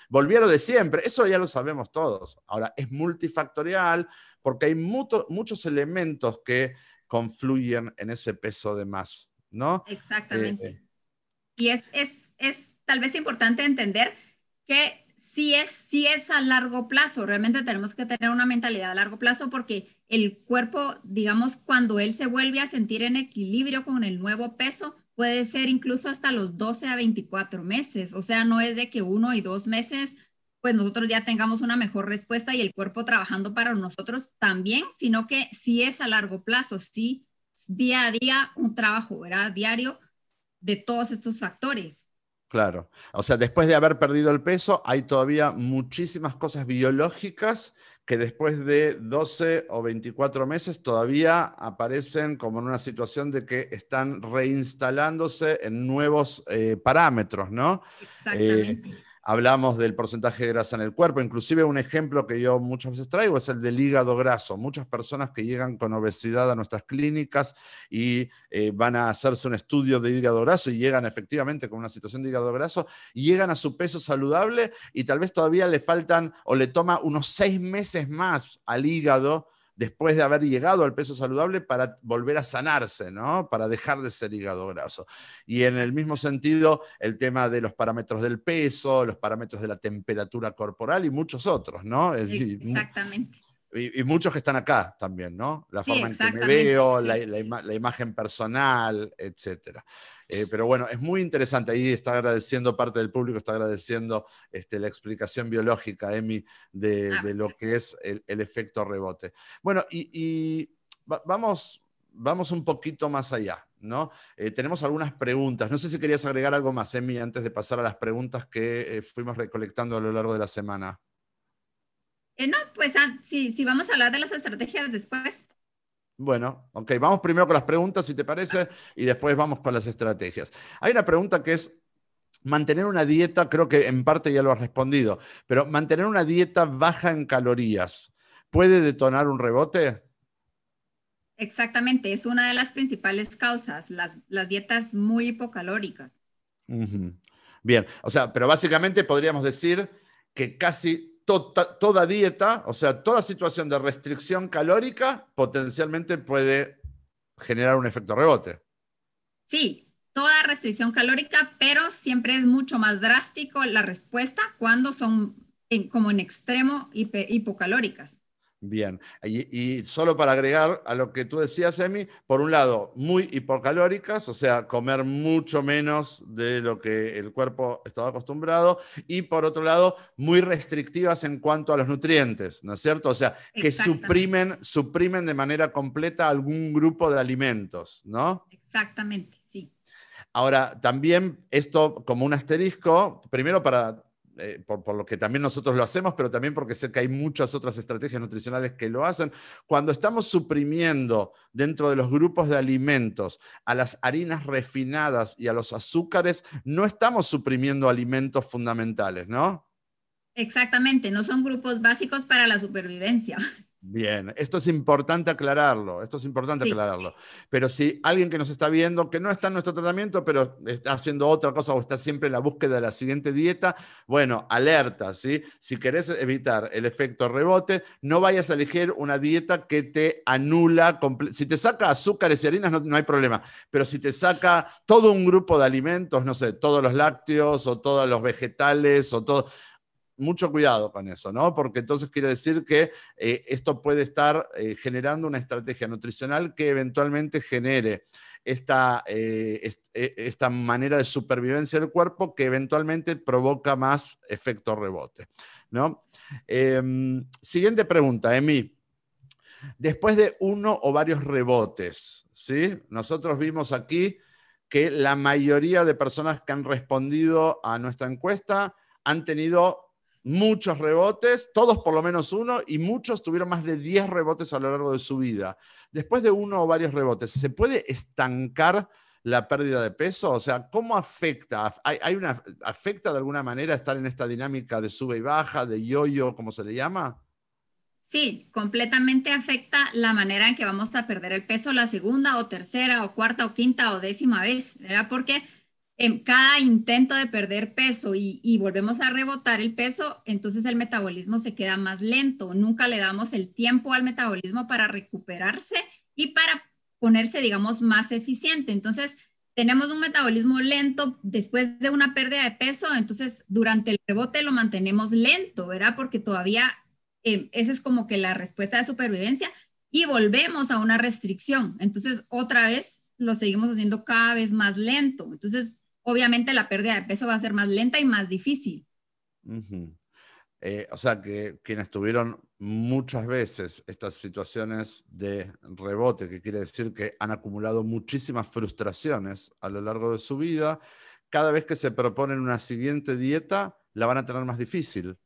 Volví a lo de siempre, eso ya lo sabemos todos. Ahora, es multifactorial porque hay muchos elementos que confluyen en ese peso de más, ¿no? Exactamente. Eh, y es, es, es tal vez importante entender que sí es, es a largo plazo. Realmente tenemos que tener una mentalidad a largo plazo porque el cuerpo, digamos, cuando él se vuelve a sentir en equilibrio con el nuevo peso, puede ser incluso hasta los 12 a 24 meses. O sea, no es de que uno y dos meses, pues nosotros ya tengamos una mejor respuesta y el cuerpo trabajando para nosotros también, sino que sí es a largo plazo, sí, día a día un trabajo, ¿verdad? Diario de todos estos factores. Claro. O sea, después de haber perdido el peso, hay todavía muchísimas cosas biológicas que después de 12 o 24 meses todavía aparecen como en una situación de que están reinstalándose en nuevos eh, parámetros, ¿no? Exactamente. Eh, hablamos del porcentaje de grasa en el cuerpo. Inclusive un ejemplo que yo muchas veces traigo es el del hígado graso. Muchas personas que llegan con obesidad a nuestras clínicas y eh, van a hacerse un estudio de hígado graso y llegan efectivamente con una situación de hígado graso llegan a su peso saludable y tal vez todavía le faltan o le toma unos seis meses más al hígado después de haber llegado al peso saludable para volver a sanarse, ¿no? Para dejar de ser hígado graso. Y en el mismo sentido, el tema de los parámetros del peso, los parámetros de la temperatura corporal y muchos otros, ¿no? Exactamente. Y, muchos que están acá también, ¿no? La forma en que me veo, la, imagen personal, etcétera. Eh, pero bueno, es muy interesante. Ahí está agradeciendo, parte del público está agradeciendo este, la explicación biológica, Emi, de, ah, lo que es el, efecto rebote. Bueno, y, vamos, vamos un poquito más allá, ¿no? Eh, tenemos algunas preguntas. No sé si querías agregar algo más, Emi, antes de pasar a las preguntas que eh, fuimos recolectando a lo largo de la semana. Eh, no, pues ah, si, vamos a hablar de las estrategias después. Bueno, ok, vamos primero con las preguntas, si te parece, y después vamos con las estrategias. Hay una pregunta que es, mantener una dieta, creo que en parte ya lo has respondido, pero mantener una dieta baja en calorías, ¿puede detonar un rebote? Exactamente, es una de las principales causas, las, dietas muy hipocalóricas. Bien, o sea, pero básicamente podríamos decir que casi toda dieta, o sea, toda situación de restricción calórica potencialmente puede generar un efecto rebote. Sí, toda restricción calórica, pero siempre es mucho más drástico la respuesta cuando son como en extremo hipocalóricas. Bien, y, solo para agregar a lo que tú decías, Emi, por un lado, muy hipocalóricas, o sea, comer mucho menos de lo que el cuerpo estaba acostumbrado, y por otro lado, muy restrictivas en cuanto a los nutrientes, ¿no es cierto? O sea, que suprimen, suprimen de manera completa algún grupo de alimentos, ¿no? Exactamente, sí. Ahora, también esto como un asterisco, primero para eh, por, lo que también nosotros lo hacemos, pero también porque sé que hay muchas otras estrategias nutricionales que lo hacen. Cuando estamos suprimiendo dentro de los grupos de alimentos a las harinas refinadas y a los azúcares, no estamos suprimiendo alimentos fundamentales, ¿no? Exactamente, no son grupos básicos para la supervivencia. Bien, esto es importante aclararlo, esto es importante aclararlo. Pero si alguien que nos está viendo, que no está en nuestro tratamiento, pero está haciendo otra cosa o está siempre en la búsqueda de la siguiente dieta, bueno, alerta, ¿sí? Si querés evitar el efecto rebote, no vayas a elegir una dieta que te anula, si te saca azúcares y harinas no, no hay problema, pero si te saca todo un grupo de alimentos, no sé, todos los lácteos o todos los vegetales o todo mucho cuidado con eso, ¿no? Porque entonces quiere decir que eh, esto puede estar eh, generando una estrategia nutricional que eventualmente genere esta, eh, esta manera de supervivencia del cuerpo que eventualmente provoca más efecto rebote, ¿no? Em, siguiente pregunta, Emi. Después de uno o varios rebotes, ¿sí? Nosotros vimos aquí que la mayoría de personas que han respondido a nuestra encuesta han tenido muchos rebotes, todos por lo menos uno, y muchos tuvieron más de 10 rebotes a lo largo de su vida. Después de uno o varios rebotes, ¿se puede estancar la pérdida de peso? O sea, ¿cómo afecta? ¿Hay, una, ¿Afecta de alguna manera estar en esta dinámica de sube y baja, de yo-yo, como se le llama? Sí, completamente afecta la manera en que vamos a perder el peso la segunda o tercera o cuarta o quinta o décima vez, ¿verdad? Porque en cada intento de perder peso y, volvemos a rebotar el peso, entonces el metabolismo se queda más lento. Nunca le damos el tiempo al metabolismo para recuperarse y para ponerse, digamos, más eficiente. Entonces, tenemos un metabolismo lento después de una pérdida de peso, entonces durante el rebote lo mantenemos lento, ¿verdad? Porque todavía eh, esa es como que la respuesta de supervivencia y volvemos a una restricción. Entonces, otra vez lo seguimos haciendo cada vez más lento. Entonces, obviamente la pérdida de peso va a ser más lenta y más difícil. Eh, o sea que quienes tuvieron muchas veces estas situaciones de rebote, que quiere decir que han acumulado muchísimas frustraciones a lo largo de su vida, cada vez que se proponen una siguiente dieta, la van a tener más difícil.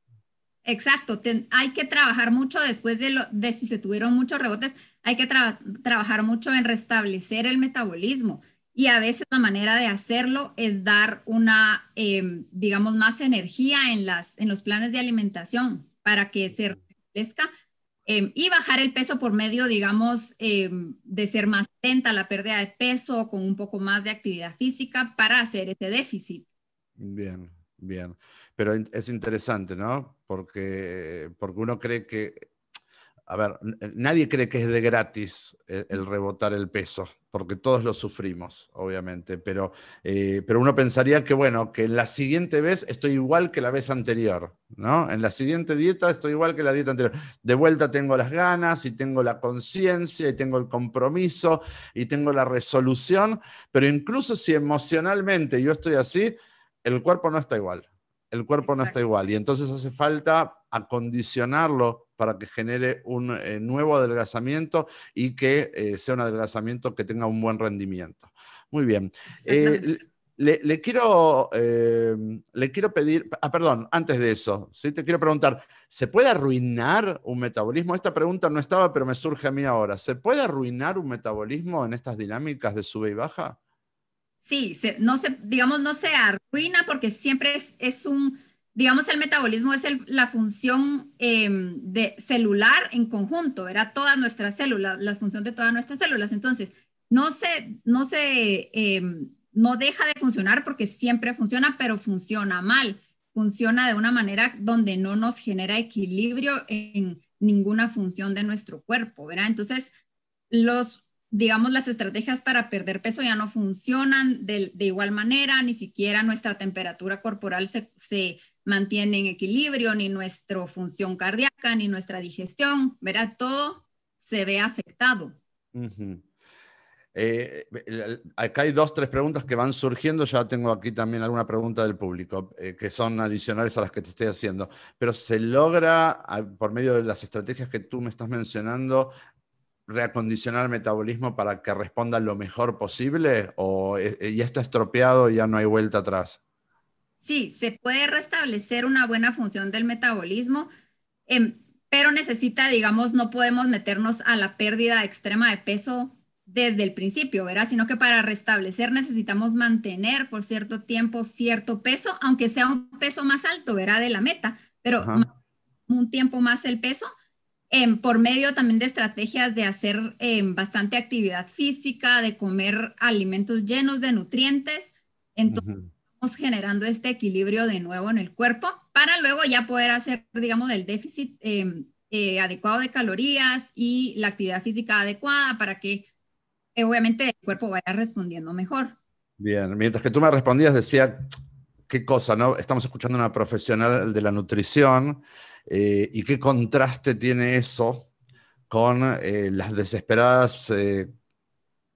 Exacto, hay que trabajar mucho después de, lo, de si se tuvieron muchos rebotes, hay que trabajar mucho en restablecer el metabolismo y a veces la manera de hacerlo es dar una, em, digamos, más energía en, las, en los planes de alimentación para que se restablezca em, y bajar el peso por medio, digamos, em, de ser más lenta la pérdida de peso con un poco más de actividad física para hacer ese déficit. Bien, bien. Pero es interesante, ¿no? Porque, porque uno cree que a ver, nadie cree que es de gratis el, rebotar el peso, porque todos lo sufrimos, obviamente, pero, eh, pero uno pensaría que, bueno, que la siguiente vez estoy igual que la vez anterior, ¿no? En la siguiente dieta estoy igual que la dieta anterior. De vuelta tengo las ganas y tengo la conciencia y tengo el compromiso y tengo la resolución, pero incluso si emocionalmente yo estoy así, el cuerpo no está igual. El cuerpo no está igual y entonces hace falta acondicionarlo para que genere un eh, nuevo adelgazamiento y que eh, sea un adelgazamiento que tenga un buen rendimiento. Muy bien. Eh, le, quiero, le quiero pedir, ah, perdón, antes de eso, ¿sí? te quiero preguntar, ¿se puede arruinar un metabolismo? Esta pregunta no estaba, pero me surge a mí ahora. ¿Se puede arruinar un metabolismo en estas dinámicas de sube y baja? Sí, no se, digamos, no se arruina porque siempre es un digamos, el metabolismo es la función em, de celular en conjunto, era todas nuestras células, la función de todas nuestras células. Entonces, no se, no se, em, no deja de funcionar porque siempre funciona, pero funciona mal. Funciona de una manera donde no nos genera equilibrio en ninguna función de nuestro cuerpo, ¿verdad? Entonces, los, digamos, las estrategias para perder peso ya no funcionan de, igual manera, ni siquiera nuestra temperatura corporal se, se mantiene en equilibrio, ni nuestra función cardíaca, ni nuestra digestión, ¿verdad? Todo se ve afectado. Eh, acá hay dos, tres preguntas que van surgiendo. Ya tengo aquí también alguna pregunta del público, eh, que son adicionales a las que te estoy haciendo. Pero ¿se logra, por medio de las estrategias que tú me estás mencionando, reacondicionar el metabolismo para que responda lo mejor posible? ¿O eh, ya está estropeado y ya no hay vuelta atrás? Sí, se puede restablecer una buena función del metabolismo, em, pero necesita, digamos, no podemos meternos a la pérdida extrema de peso desde el principio, ¿verdad? Sino que para restablecer necesitamos mantener por cierto tiempo cierto peso, aunque sea un peso más alto, ¿verdad? De la meta, pero un tiempo más el peso, em, por medio también de estrategias de hacer em, bastante actividad física, de comer alimentos llenos de nutrientes. Entonces, generando este equilibrio de nuevo en el cuerpo para luego ya poder hacer, digamos, el déficit em, eh, adecuado de calorías y la actividad física adecuada para que eh, obviamente el cuerpo vaya respondiendo mejor. Bien, mientras que tú me respondías decía, qué cosa, ¿no? Estamos escuchando a una profesional de la nutrición eh, y qué contraste tiene eso con las desesperadas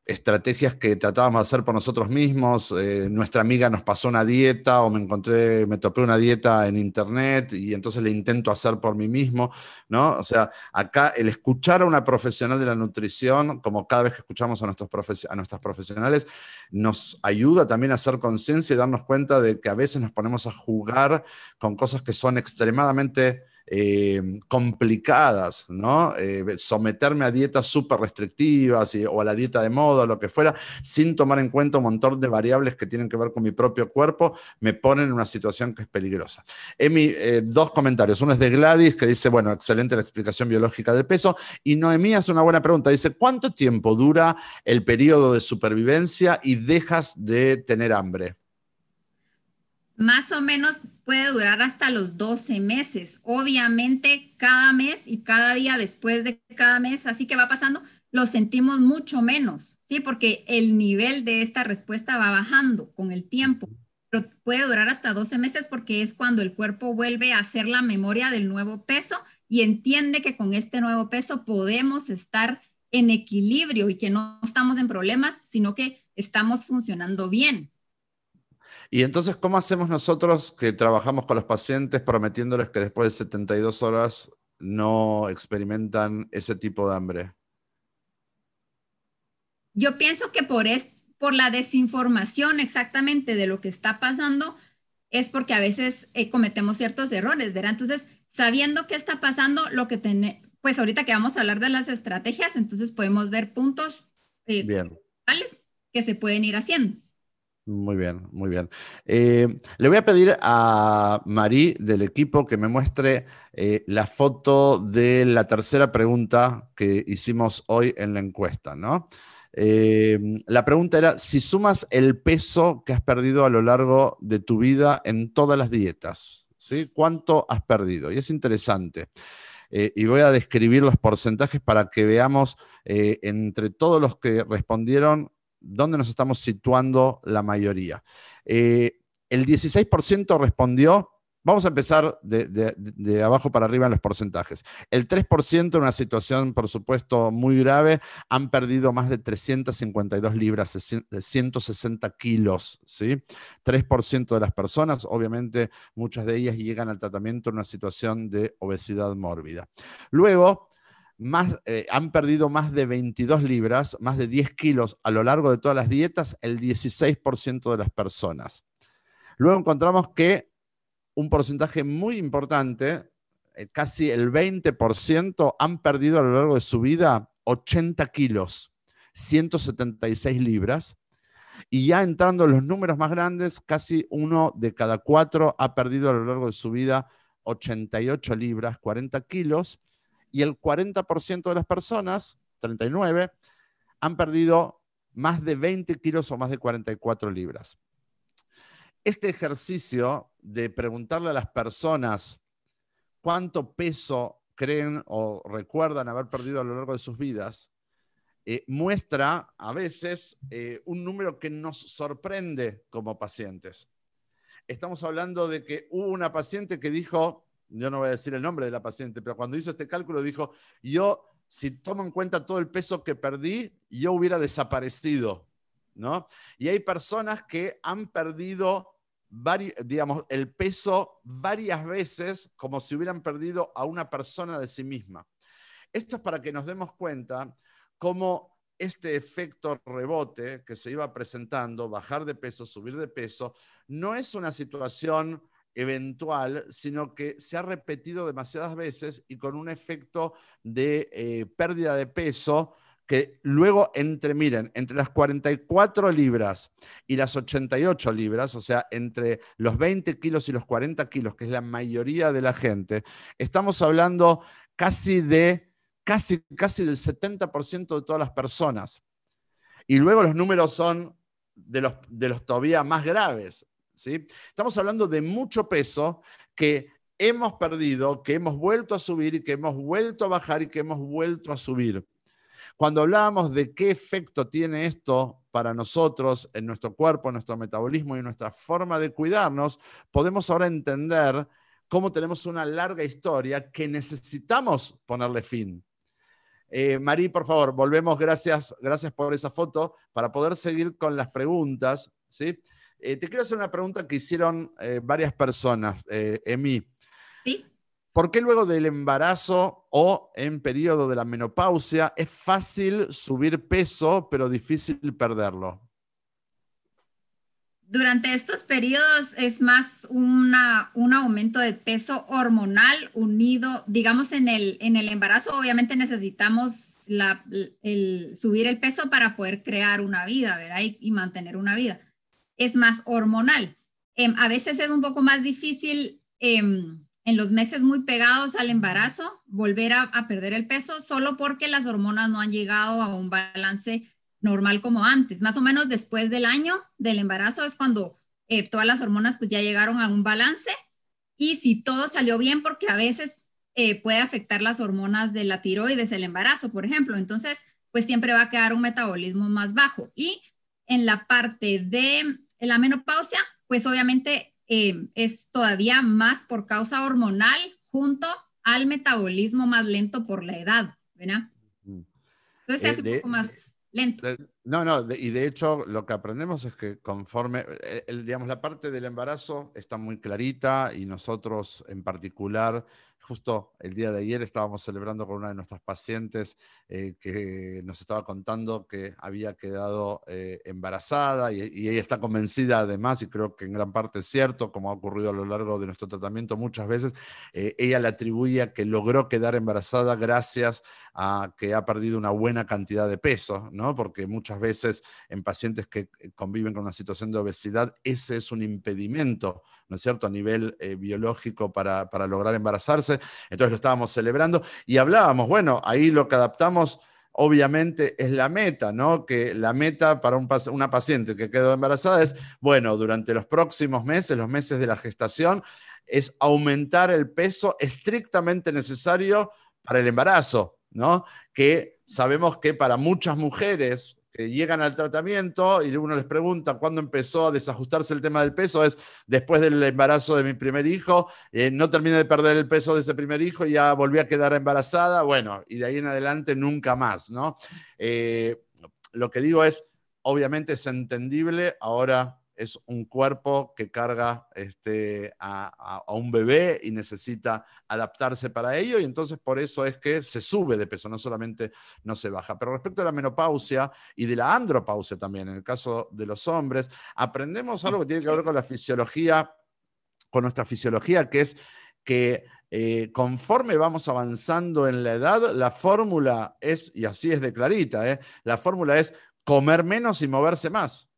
estrategias que tratábamos de hacer por nosotros mismos. Eh, nuestra amiga nos pasó una dieta o me encontré, me topé una dieta en internet y entonces le intento hacer por mí mismo, ¿no? O sea, acá el escuchar a una profesional de la nutrición, como cada vez que escuchamos a, nuestros a nuestras profesionales, nos ayuda también a hacer conciencia y darnos cuenta de que a veces nos ponemos a jugar con cosas que son extremadamente eh, complicadas, ¿no? Eh, someterme a dietas súper restrictivas o a la dieta de moda, lo que fuera, sin tomar en cuenta un montón de variables que tienen que ver con mi propio cuerpo, me ponen en una situación que es peligrosa. Emi, eh, dos comentarios. Uno es de Gladys, que dice, bueno, excelente la explicación biológica del peso. Y Noemí hace una buena pregunta. Dice, ¿cuánto tiempo dura el periodo de supervivencia y dejas de tener hambre? Más o menos puede durar hasta los 12 meses. Obviamente, cada mes y cada día después de cada mes, así que va pasando, lo sentimos mucho menos, ¿sí? Porque el nivel de esta respuesta va bajando con el tiempo. Pero puede durar hasta 12 meses porque es cuando el cuerpo vuelve a hacer la memoria del nuevo peso y entiende que con este nuevo peso podemos estar en equilibrio y que no estamos en problemas, sino que estamos funcionando bien. Y entonces, ¿cómo hacemos nosotros que trabajamos con los pacientes prometiéndoles que después de 72 horas no experimentan ese tipo de hambre? Yo pienso que por, es, por la desinformación exactamente de lo que está pasando, es porque a veces eh, cometemos ciertos errores, ¿verdad? Entonces, sabiendo qué está pasando, lo que tenemos, pues ahorita que vamos a hablar de las estrategias, entonces podemos ver puntos eh, Bien. que se pueden ir haciendo. Muy bien, muy bien. Eh, le voy a pedir a Marí del equipo que me muestre eh, la foto de la tercera pregunta que hicimos hoy en la encuesta, ¿no? Eh, la pregunta era, si sumas el peso que has perdido a lo largo de tu vida en todas las dietas, ¿sí? ¿Cuánto has perdido? Y es interesante. y voy a describir los porcentajes para que veamos entre todos los que respondieron dónde nos estamos situando la mayoría. Eh, el 16% respondió, vamos a empezar de, abajo para arriba en los porcentajes. El 3% en una situación, por supuesto, muy grave, han perdido más de 352 libras, de 160 kilos, ¿sí? 3% de las personas, obviamente muchas de ellas llegan al tratamiento en una situación de obesidad mórbida. Luego, eh, han perdido más de 22 libras, más de 10 kilos a lo largo de todas las dietas, el 16% de las personas. Luego encontramos que un porcentaje muy importante, eh, casi el 20%, han perdido a lo largo de su vida 80 kilos, 176 libras. Y ya entrando en los números más grandes, casi uno de cada cuatro ha perdido a lo largo de su vida 88 libras, 40 kilos y el 40% de las personas, 39, han perdido más de 20 kilos o más de 44 libras. Este ejercicio de preguntarle a las personas cuánto peso creen o recuerdan haber perdido a lo largo de sus vidas, eh, muestra a veces eh, un número que nos sorprende como pacientes. Estamos hablando de que hubo una paciente que dijo, yo no voy a decir el nombre de la paciente, pero cuando hizo este cálculo dijo, yo, si tomo en cuenta todo el peso que perdí, yo hubiera desaparecido, ¿no? Y hay personas que han perdido, digamos, el peso varias veces como si hubieran perdido a una persona de sí misma. Esto es para que nos demos cuenta cómo este efecto rebote que se iba presentando, bajar de peso, subir de peso, no es una situación eventual, sino que se ha repetido demasiadas veces y con un efecto de eh, pérdida de peso que luego entre, miren, entre las 44 libras y las 88 libras, o sea, entre los 20 kilos y los 40 kilos, que es la mayoría de la gente, estamos hablando casi de, casi, casi del 70% de todas las personas. Y luego los números son de los, de los todavía más graves. Estamos hablando de mucho peso que hemos perdido, que hemos vuelto a subir y que hemos vuelto a bajar y que hemos vuelto a subir. Cuando hablamos de qué efecto tiene esto para nosotros en nuestro cuerpo, nuestro metabolismo y nuestra forma de cuidarnos, podemos ahora entender cómo tenemos una larga historia que necesitamos ponerle fin. Eh, por favor, volvemos. Gracias, gracias por esa foto para poder seguir con las preguntas. ¿sí? Eh, te quiero hacer una pregunta que hicieron eh, varias personas, eh, Emi. Sí. ¿Por qué luego del embarazo o en periodo de la menopausia es fácil subir peso, pero difícil perderlo? Durante estos periodos es más una, un aumento de peso hormonal unido, digamos, en el, en el embarazo obviamente necesitamos el, subir el peso para poder crear una vida, ¿verdad? y mantener una vida es más hormonal. Em, a veces es un poco más difícil em, en los meses muy pegados al embarazo volver a, perder el peso solo porque las hormonas no han llegado a un balance normal como antes. Más o menos después del año del embarazo es cuando eh, todas las hormonas pues ya llegaron a un balance y si todo salió bien porque a veces eh, puede afectar las hormonas de la tiroides, el embarazo, por ejemplo. Entonces, pues siempre va a quedar un metabolismo más bajo. Y en la parte de la menopausia, pues obviamente eh, es todavía más por causa hormonal junto al metabolismo más lento por la edad, ¿verdad? Entonces se hace un poco más lento. no, no, y de hecho lo que aprendemos es que conforme, eh, digamos, la parte del embarazo está muy clarita y nosotros en particular Justo el día de ayer estábamos celebrando con una de nuestras pacientes eh, que nos estaba contando que había quedado eh, embarazada y, ella está convencida además, y creo que en gran parte es cierto, como ha ocurrido a lo largo de nuestro tratamiento muchas veces, eh, ella le atribuye a que logró quedar embarazada gracias a que ha perdido una buena cantidad de peso, ¿no? Porque muchas veces en pacientes que conviven con una situación de obesidad, ese es un impedimento, ¿no es cierto?, a nivel eh, biológico para, para lograr embarazarse. Entonces lo estábamos celebrando y hablábamos, bueno, ahí lo que adaptamos obviamente es la meta, ¿no? Que la meta para una paciente que quedó embarazada es, bueno, durante los próximos meses, los meses de la gestación, es aumentar el peso estrictamente necesario para el embarazo, ¿no? Que sabemos que para muchas mujeres que llegan al tratamiento y uno les pregunta cuándo empezó a desajustarse el tema del peso, es después del embarazo de mi primer hijo, eh, no terminé de perder el peso de ese primer hijo y ya volví a quedar embarazada, bueno, y de ahí en adelante nunca más, ¿no? Eh, lo que digo es, obviamente es entendible ahora es un cuerpo que carga este, a, un bebé y necesita adaptarse para ello y entonces por eso es que se sube de peso, no solamente no se baja. Pero respecto a la menopausia y de la andropausia también, en el caso de los hombres, aprendemos algo que tiene que ver con la fisiología, con nuestra fisiología, que es que eh, conforme vamos avanzando en la edad, la fórmula es, y así es de clarita, ¿eh? la fórmula es comer menos y moverse más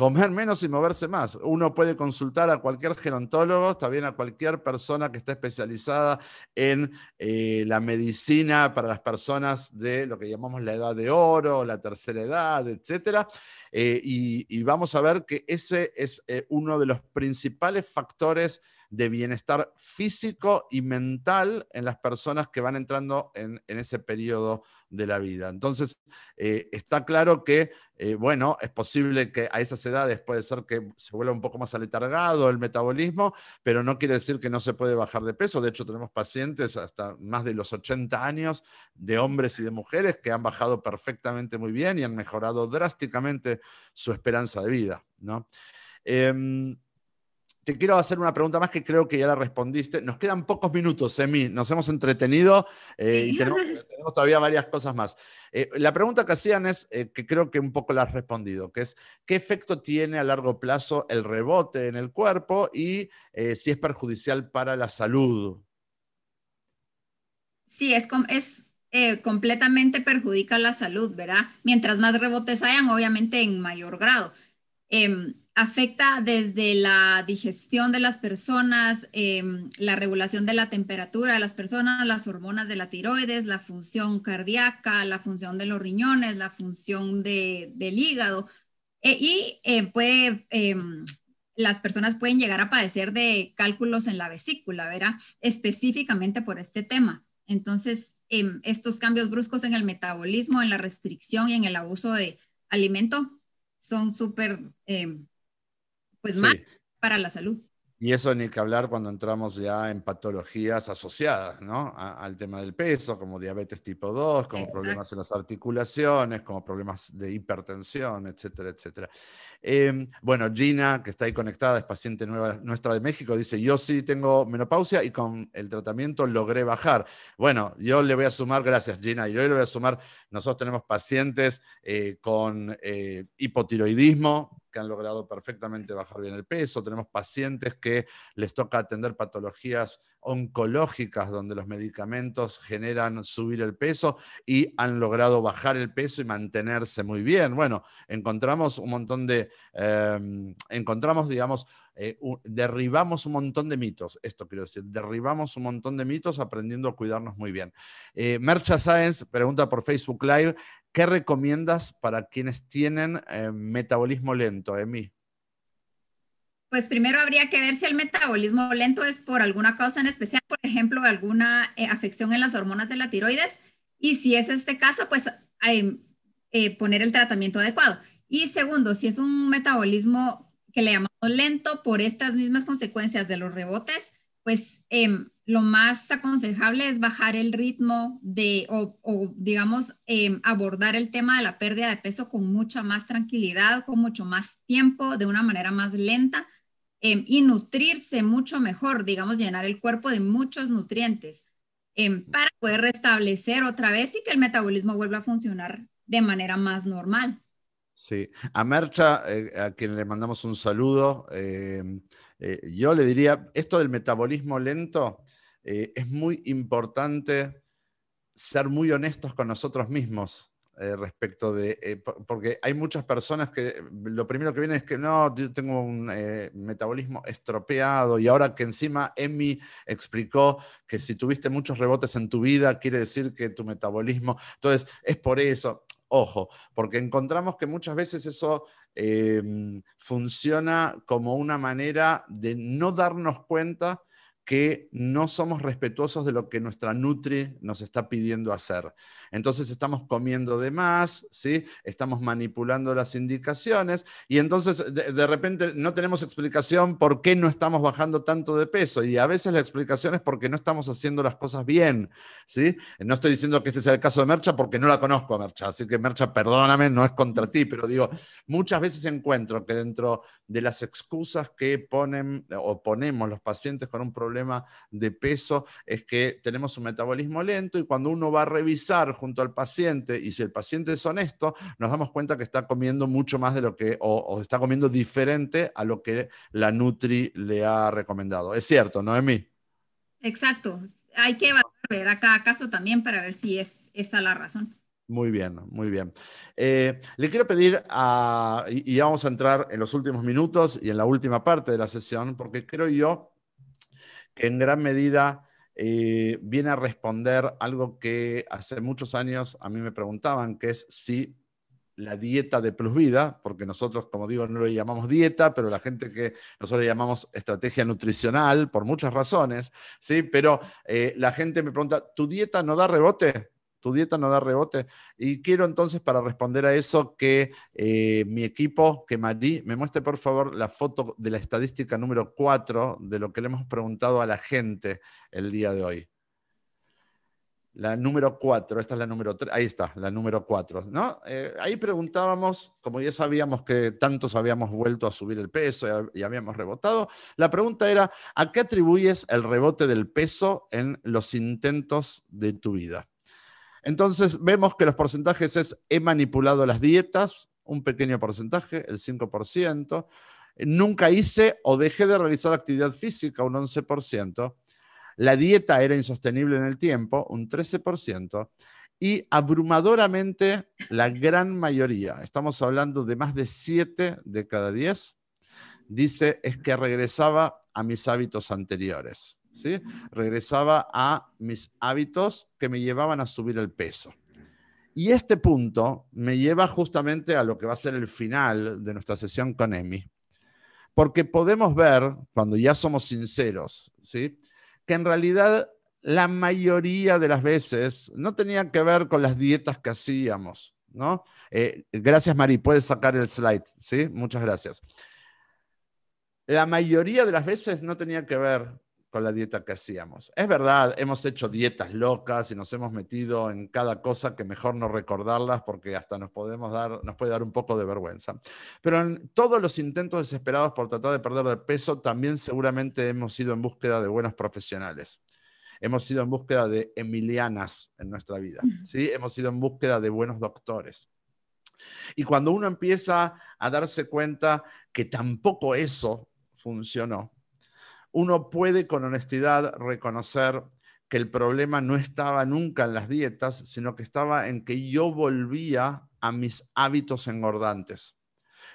comer menos y moverse más. Uno puede consultar a cualquier gerontólogo, también a cualquier persona que esté especializada en eh, la medicina para las personas de lo que llamamos la edad de oro, la tercera edad, etc. Eh, y, vamos a ver que ese es eh, uno de los principales factores de bienestar físico y mental en las personas que van entrando en, ese periodo de la vida. Entonces, eh, está claro que, eh, bueno, es posible que a esas edades puede ser que se vuelva un poco más aletargado el metabolismo, pero no quiere decir que no se puede bajar de peso. De hecho, tenemos pacientes hasta más de los 80 años de hombres y de mujeres que han bajado perfectamente muy bien y han mejorado drásticamente su esperanza de vida, ¿no? Em, te quiero hacer una pregunta más que creo que ya la respondiste. Nos quedan pocos minutos, Emi. Nos hemos entretenido eh, y tenemos, todavía varias cosas más. Eh, la pregunta que hacían es, eh, que creo que un poco la has respondido, que es, ¿qué efecto tiene a largo plazo el rebote en el cuerpo y si es perjudicial para la salud? Sí, es, es completamente perjudica la salud, ¿verdad? Mientras más rebotes hayan, obviamente en mayor grado. Em, afecta desde la digestión de las personas, em, la regulación de la temperatura de las personas, las hormonas de la tiroides, la función cardíaca, la función de los riñones, la función del hígado. E, y eh, puede, em, las personas pueden llegar a padecer de cálculos en la vesícula, ¿verdad? Específicamente por este tema. Entonces, em, estos cambios bruscos en el metabolismo, en la restricción y en el abuso de alimento son súper pues más para la salud. Y eso ni que hablar cuando entramos ya en patologías asociadas ¿no? al tema del peso, como diabetes tipo 2, como problemas en las articulaciones, como problemas de hipertensión, etcétera, etcétera. Em, bueno, Gina, que está ahí conectada, es paciente nueva, nuestra de México, dice, yo sí tengo menopausia y con el tratamiento logré bajar. Bueno, yo le voy a sumar, gracias Gina, yo le voy a sumar, nosotros tenemos pacientes eh, con eh, hipotiroidismo, que han logrado perfectamente bajar bien el peso, tenemos pacientes que les toca atender patologías oncológicas donde los medicamentos generan subir el peso y han logrado bajar el peso y mantenerse muy bien. Bueno, encontramos un montón de, em, encontramos, digamos, eh, derribamos un montón de mitos, esto quiero decir, derribamos un montón de mitos aprendiendo a cuidarnos muy bien. Eh, Mercha Science pregunta por Facebook Live, ¿qué recomiendas para quienes tienen eh, metabolismo lento, Emi? Pues primero habría que ver si el metabolismo lento es por alguna causa en especial, por ejemplo, alguna eh, afección en las hormonas de la tiroides. Y si es este caso, pues eh, poner el tratamiento adecuado. Y segundo, si es un metabolismo que le llamamos lento por estas mismas consecuencias de los rebotes, pues em, lo más aconsejable es bajar el ritmo de, o, digamos, em, abordar el tema de la pérdida de peso con mucha más tranquilidad, con mucho más tiempo, de una manera más lenta Em, y nutrirse mucho mejor, digamos, llenar el cuerpo de muchos nutrientes para poder restablecer otra vez y que el metabolismo vuelva a funcionar de manera más normal. Sí, a Mercha, eh, a quien le mandamos un saludo, eh, yo le diría, esto del metabolismo lento, eh, es muy importante ser muy honestos con nosotros mismos. eh, respecto de, porque hay muchas personas que lo primero que viene es que no, yo tengo un metabolismo estropeado y ahora que encima Emi explicó que si tuviste muchos rebotes en tu vida, quiere decir que tu metabolismo, entonces es por eso. Ojo, porque encontramos que muchas veces eso funciona como una manera de no darnos cuenta que no somos respetuosos de lo que nuestra Nutri nos está pidiendo hacer. Entonces estamos comiendo de más, estamos manipulando las indicaciones y entonces de, repente no tenemos explicación por qué no estamos bajando tanto de peso y a veces la explicación es porque no estamos haciendo las cosas bien. ¿sí? No estoy diciendo que este sea el caso de Mercha porque no la conozco, Mercha, así que Mercha, perdóname, no es contra ti, pero digo, muchas veces encuentro que dentro de las excusas que ponen o ponemos los pacientes con un problema de peso es que tenemos un metabolismo lento y cuando uno va a revisar junto al paciente y si el paciente es honesto, nos damos cuenta que está comiendo mucho más de lo que, o, está comiendo diferente a lo que la Nutri le ha recomendado. Es cierto, Noemí. Exacto. Hay que ver a cada caso también para ver si es esa la razón. Muy bien, muy bien. Eh, le quiero pedir a, y, y, vamos a entrar en los últimos minutos y en la última parte de la sesión, porque creo yo que en gran medida eh, viene a responder algo que hace muchos años a mí me preguntaban, que es si la dieta de plus vida, porque nosotros, como digo, no lo llamamos dieta, pero la gente que nosotros le llamamos estrategia nutricional por muchas razones, ¿sí? Pero eh, la gente me pregunta, ¿tu dieta no da rebote? Tu dieta no da rebote. Y quiero entonces, para responder a eso, que eh, mi equipo, que Marí, me muestre por favor la foto de la estadística número 4 de lo que le hemos preguntado a la gente el día de hoy. La número 4, esta es la número 3, ahí está, la número 4, ¿no? Eh, ahí preguntábamos, como ya sabíamos que tantos habíamos vuelto a subir el peso y habíamos rebotado, la pregunta era, ¿a qué atribuyes el rebote del peso en los intentos de tu vida? Entonces vemos que los porcentajes es he manipulado las dietas, un pequeño porcentaje, el 5%, nunca hice o dejé de realizar actividad física, un 11%, la dieta era insostenible en el tiempo, un 13%, y abrumadoramente la gran mayoría, estamos hablando de más de 7 de cada 10, dice es que regresaba a mis hábitos anteriores. ¿Sí? Regresaba a mis hábitos que me llevaban a subir el peso. Y este punto me lleva justamente a lo que va a ser el final de nuestra sesión con Emi. Porque podemos ver, cuando ya somos sinceros, ¿sí? que en realidad la mayoría de las veces no tenía que ver con las dietas que hacíamos. ¿no? Eh, gracias, Mari. Puedes sacar el slide. ¿sí? Muchas gracias. La mayoría de las veces no tenía que ver con la dieta que hacíamos. Es verdad, hemos hecho dietas locas y nos hemos metido en cada cosa que mejor no recordarlas porque hasta nos podemos dar, nos puede dar un poco de vergüenza. Pero en todos los intentos desesperados por tratar de perder de peso, también seguramente hemos ido en búsqueda de buenos profesionales. Hemos ido en búsqueda de emilianas en nuestra vida, ¿sí? Hemos ido en búsqueda de buenos doctores. Y cuando uno empieza a darse cuenta que tampoco eso funcionó, uno puede con honestidad reconocer que el problema no estaba nunca en las dietas, sino que estaba en que yo volvía a mis hábitos engordantes.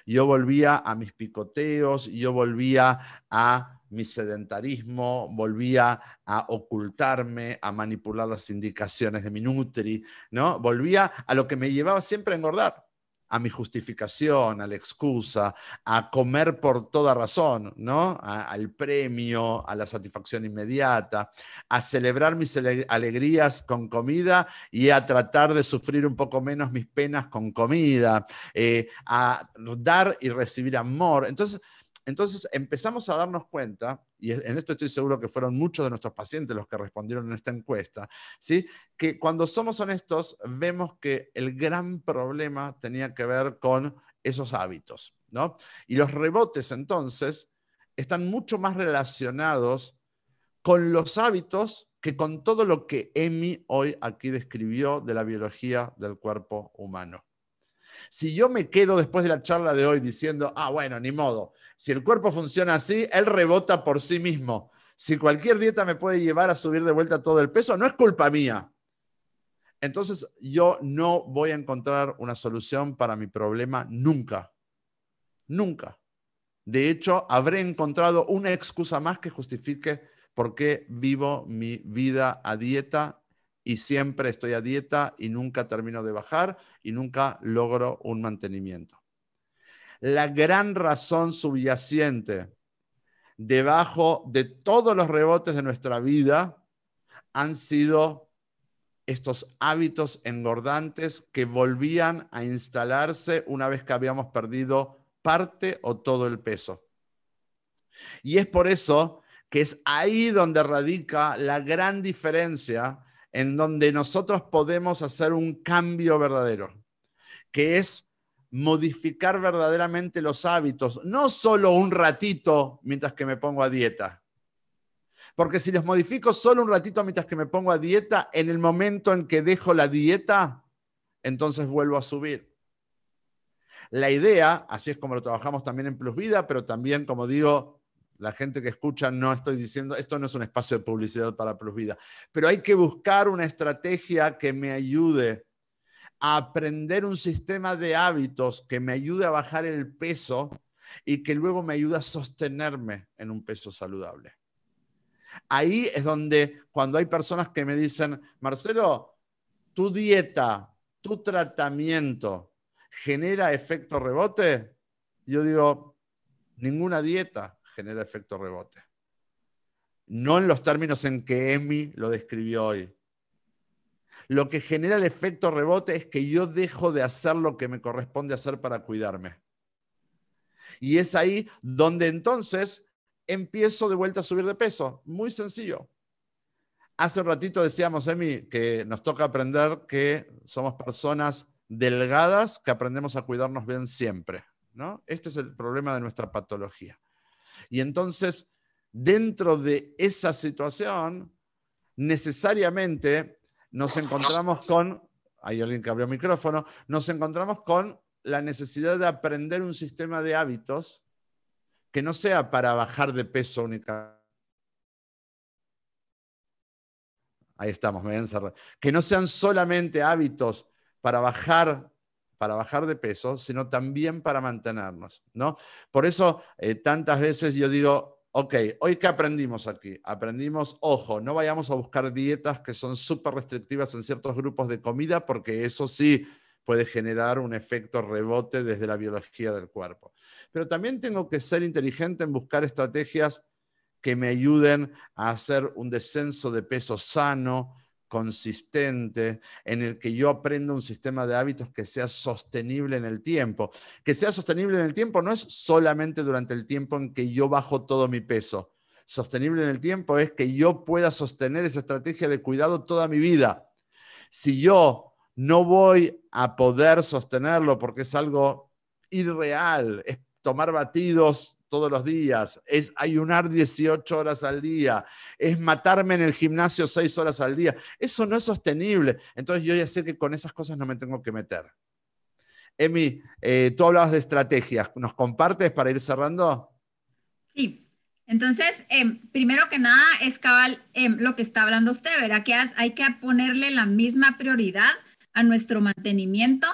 Yo volvía a mis picoteos, yo volvía a mi sedentarismo, volvía a ocultarme, a manipular las indicaciones de mi Nutri, ¿no? Volvía a lo que me llevaba siempre a engordar a mi justificación, a la excusa, a comer por toda razón, ¿no? al premio, a la satisfacción inmediata, a celebrar mis alegrías con comida y a tratar de sufrir un poco menos mis penas con comida, eh, a dar y recibir amor. Entonces, entonces empezamos a darnos cuenta, y en esto estoy seguro que fueron muchos de nuestros pacientes los que respondieron en esta encuesta, ¿sí? que cuando somos honestos vemos que el gran problema tenía que ver con esos hábitos. ¿no? Y los rebotes entonces están mucho más relacionados con los hábitos que con todo lo que Emi hoy aquí describió de la biología del cuerpo humano. Si yo me quedo después de la charla de hoy diciendo, ah, bueno, ni modo, si el cuerpo funciona así, él rebota por sí mismo. Si cualquier dieta me puede llevar a subir de vuelta todo el peso, no es culpa mía. entonces yo no voy a encontrar una solución para mi problema nunca. Nunca. De hecho, habré encontrado una excusa más que justifique por qué vivo mi vida a dieta y siempre estoy a dieta y nunca termino de bajar y nunca logro un mantenimiento. La gran razón subyacente debajo de todos los rebotes de nuestra vida han sido estos hábitos engordantes que volvían a instalarse una vez que habíamos perdido parte o todo el peso. Y es por eso que es ahí donde radica la gran diferencia en donde nosotros podemos hacer un cambio verdadero, que es modificar verdaderamente los hábitos, no solo un ratito mientras que me pongo a dieta. Porque si los modifico solo un ratito mientras que me pongo a dieta, en el momento en que dejo la dieta, entonces vuelvo a subir. La idea, así es como lo trabajamos también en Plus Vida, pero también, como digo, la gente que escucha, no estoy diciendo, esto no es un espacio de publicidad para Plus Vida, pero hay que buscar una estrategia que me ayude a aprender un sistema de hábitos que me ayude a bajar el peso y que luego me ayude a sostenerme en un peso saludable. Ahí es donde cuando hay personas que me dicen, Marcelo, tu dieta, tu tratamiento, genera efecto rebote? Yo digo, ninguna dieta genera efecto rebote. No en los términos en que Emi lo describió hoy. Lo que genera el efecto rebote es que yo dejo de hacer lo que me corresponde hacer para cuidarme. Y es ahí donde entonces empiezo de vuelta a subir de peso. Muy sencillo. Hace un ratito decíamos, Emi, que nos toca aprender que somos personas delgadas que aprendemos a cuidarnos bien siempre. ¿no? Este es el problema de nuestra patología. Y entonces, dentro de esa situación, necesariamente nos encontramos con, hay alguien que abrió micrófono, nos encontramos con la necesidad de aprender un sistema de hábitos que no sea para bajar de peso únicamente. Ahí estamos, me voy a encerrar. Que no sean solamente hábitos para bajar, para bajar de peso, sino también para mantenernos, ¿no? Por eso eh, tantas veces yo digo, ok, hoy qué aprendimos aquí? Aprendimos, ojo, no vayamos a buscar dietas que son súper restrictivas en ciertos grupos de comida, porque eso sí puede generar un efecto rebote desde la biología del cuerpo. Pero también tengo que ser inteligente en buscar estrategias que me ayuden a hacer un descenso de peso sano, consistente, en el que yo aprenda un sistema de hábitos que sea sostenible en el tiempo. Que sea sostenible en el tiempo no es solamente durante el tiempo en que yo bajo todo mi peso. Sostenible en el tiempo es que yo pueda sostener esa estrategia de cuidado toda mi vida. Si yo no voy a poder sostenerlo porque es algo irreal, es tomar batidos todos los días, es ayunar 18 horas al día, es matarme en el gimnasio 6 horas al día. Eso no es sostenible. Entonces yo ya sé que con esas cosas no me tengo que meter. Emi, eh, tú hablabas de estrategias. ¿Nos compartes para ir cerrando? Sí. Entonces, em, primero que nada, es cabal em, lo que está hablando usted, ¿verdad? Que hay que ponerle la misma prioridad a nuestro mantenimiento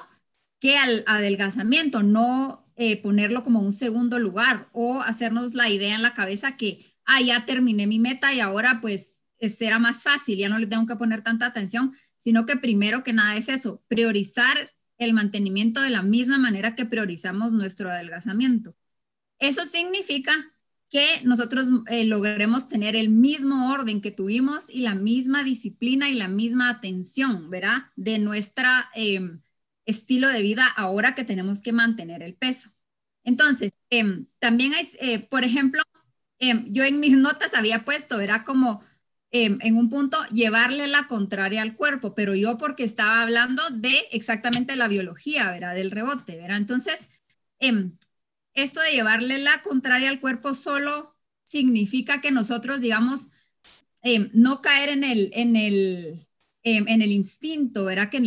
que al adelgazamiento. No eh, ponerlo como un segundo lugar o hacernos la idea en la cabeza que, ah, ya terminé mi meta y ahora pues será más fácil, ya no le tengo que poner tanta atención, sino que primero que nada es eso, priorizar el mantenimiento de la misma manera que priorizamos nuestro adelgazamiento. Eso significa que nosotros eh, logremos tener el mismo orden que tuvimos y la misma disciplina y la misma atención, ¿verdad? De nuestra em, estilo de vida ahora que tenemos que mantener el peso. Entonces, em, también hay, eh, por ejemplo, em, yo en mis notas había puesto, era como em, en un punto llevarle la contraria al cuerpo, pero yo porque estaba hablando de exactamente la biología, ¿verdad? Del rebote, ¿verdad? Entonces, esto de llevarle la contraria al cuerpo solo significa que nosotros, digamos, no caer en el, en el, Em, en el instinto, ¿verdad? Que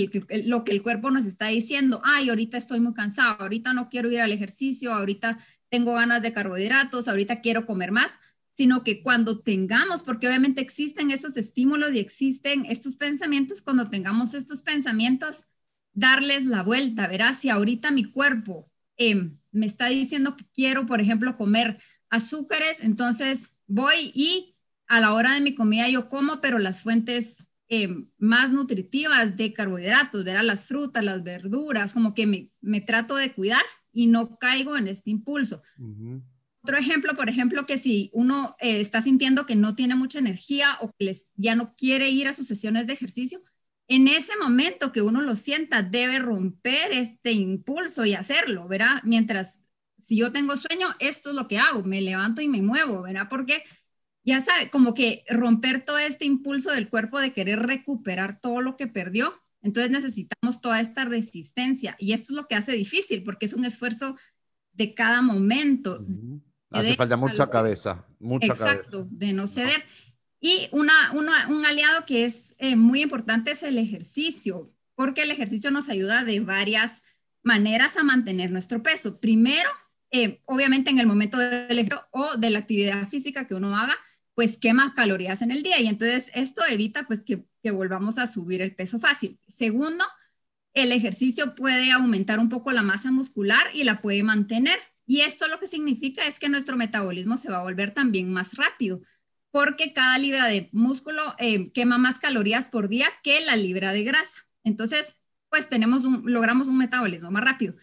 lo que el cuerpo nos está diciendo, ay, ahorita estoy muy cansado, ahorita no quiero ir al ejercicio, ahorita tengo ganas de carbohidratos, ahorita quiero comer más, sino que cuando tengamos, porque obviamente existen esos estímulos y existen estos pensamientos, cuando tengamos estos pensamientos, darles la vuelta, verás, si ahorita mi cuerpo em, me está diciendo que quiero, por ejemplo, comer azúcares, entonces voy y a la hora de mi comida yo como, pero las fuentes em, más nutritivas de carbohidratos, verás, las frutas, las verduras, como que me, me trato de cuidar y no caigo en este impulso. Otro ejemplo, por ejemplo, que si uno eh, está sintiendo que no tiene mucha energía o que les, ya no quiere ir a sus sesiones de ejercicio, en ese momento que uno lo sienta, debe romper este impulso y hacerlo, ¿verdad? Mientras, si yo tengo sueño, esto es lo que hago, me levanto y me muevo, ¿verdad? Porque ya sabe, como que romper todo este impulso del cuerpo de querer recuperar todo lo que perdió. Entonces necesitamos toda esta resistencia y esto es lo que hace difícil porque es un esfuerzo de cada momento. Hace falta mucha cabeza, mucha Exacto, de no ceder. Y una, un aliado que es eh, muy importante es el ejercicio, porque el ejercicio nos ayuda de varias maneras a mantener nuestro peso. Primero, eh, obviamente en el momento del ejercicio o de la actividad física que uno haga, pues quema calorías en el día y entonces esto evita pues que, volvamos a subir el peso fácil. Segundo, el ejercicio puede aumentar un poco la masa muscular y la puede mantener. Y esto lo que significa es que nuestro metabolismo se va a volver también más rápido, porque cada libra de músculo eh, quema más calorías por día que la libra de grasa. Entonces, pues tenemos un, logramos un metabolismo más rápido.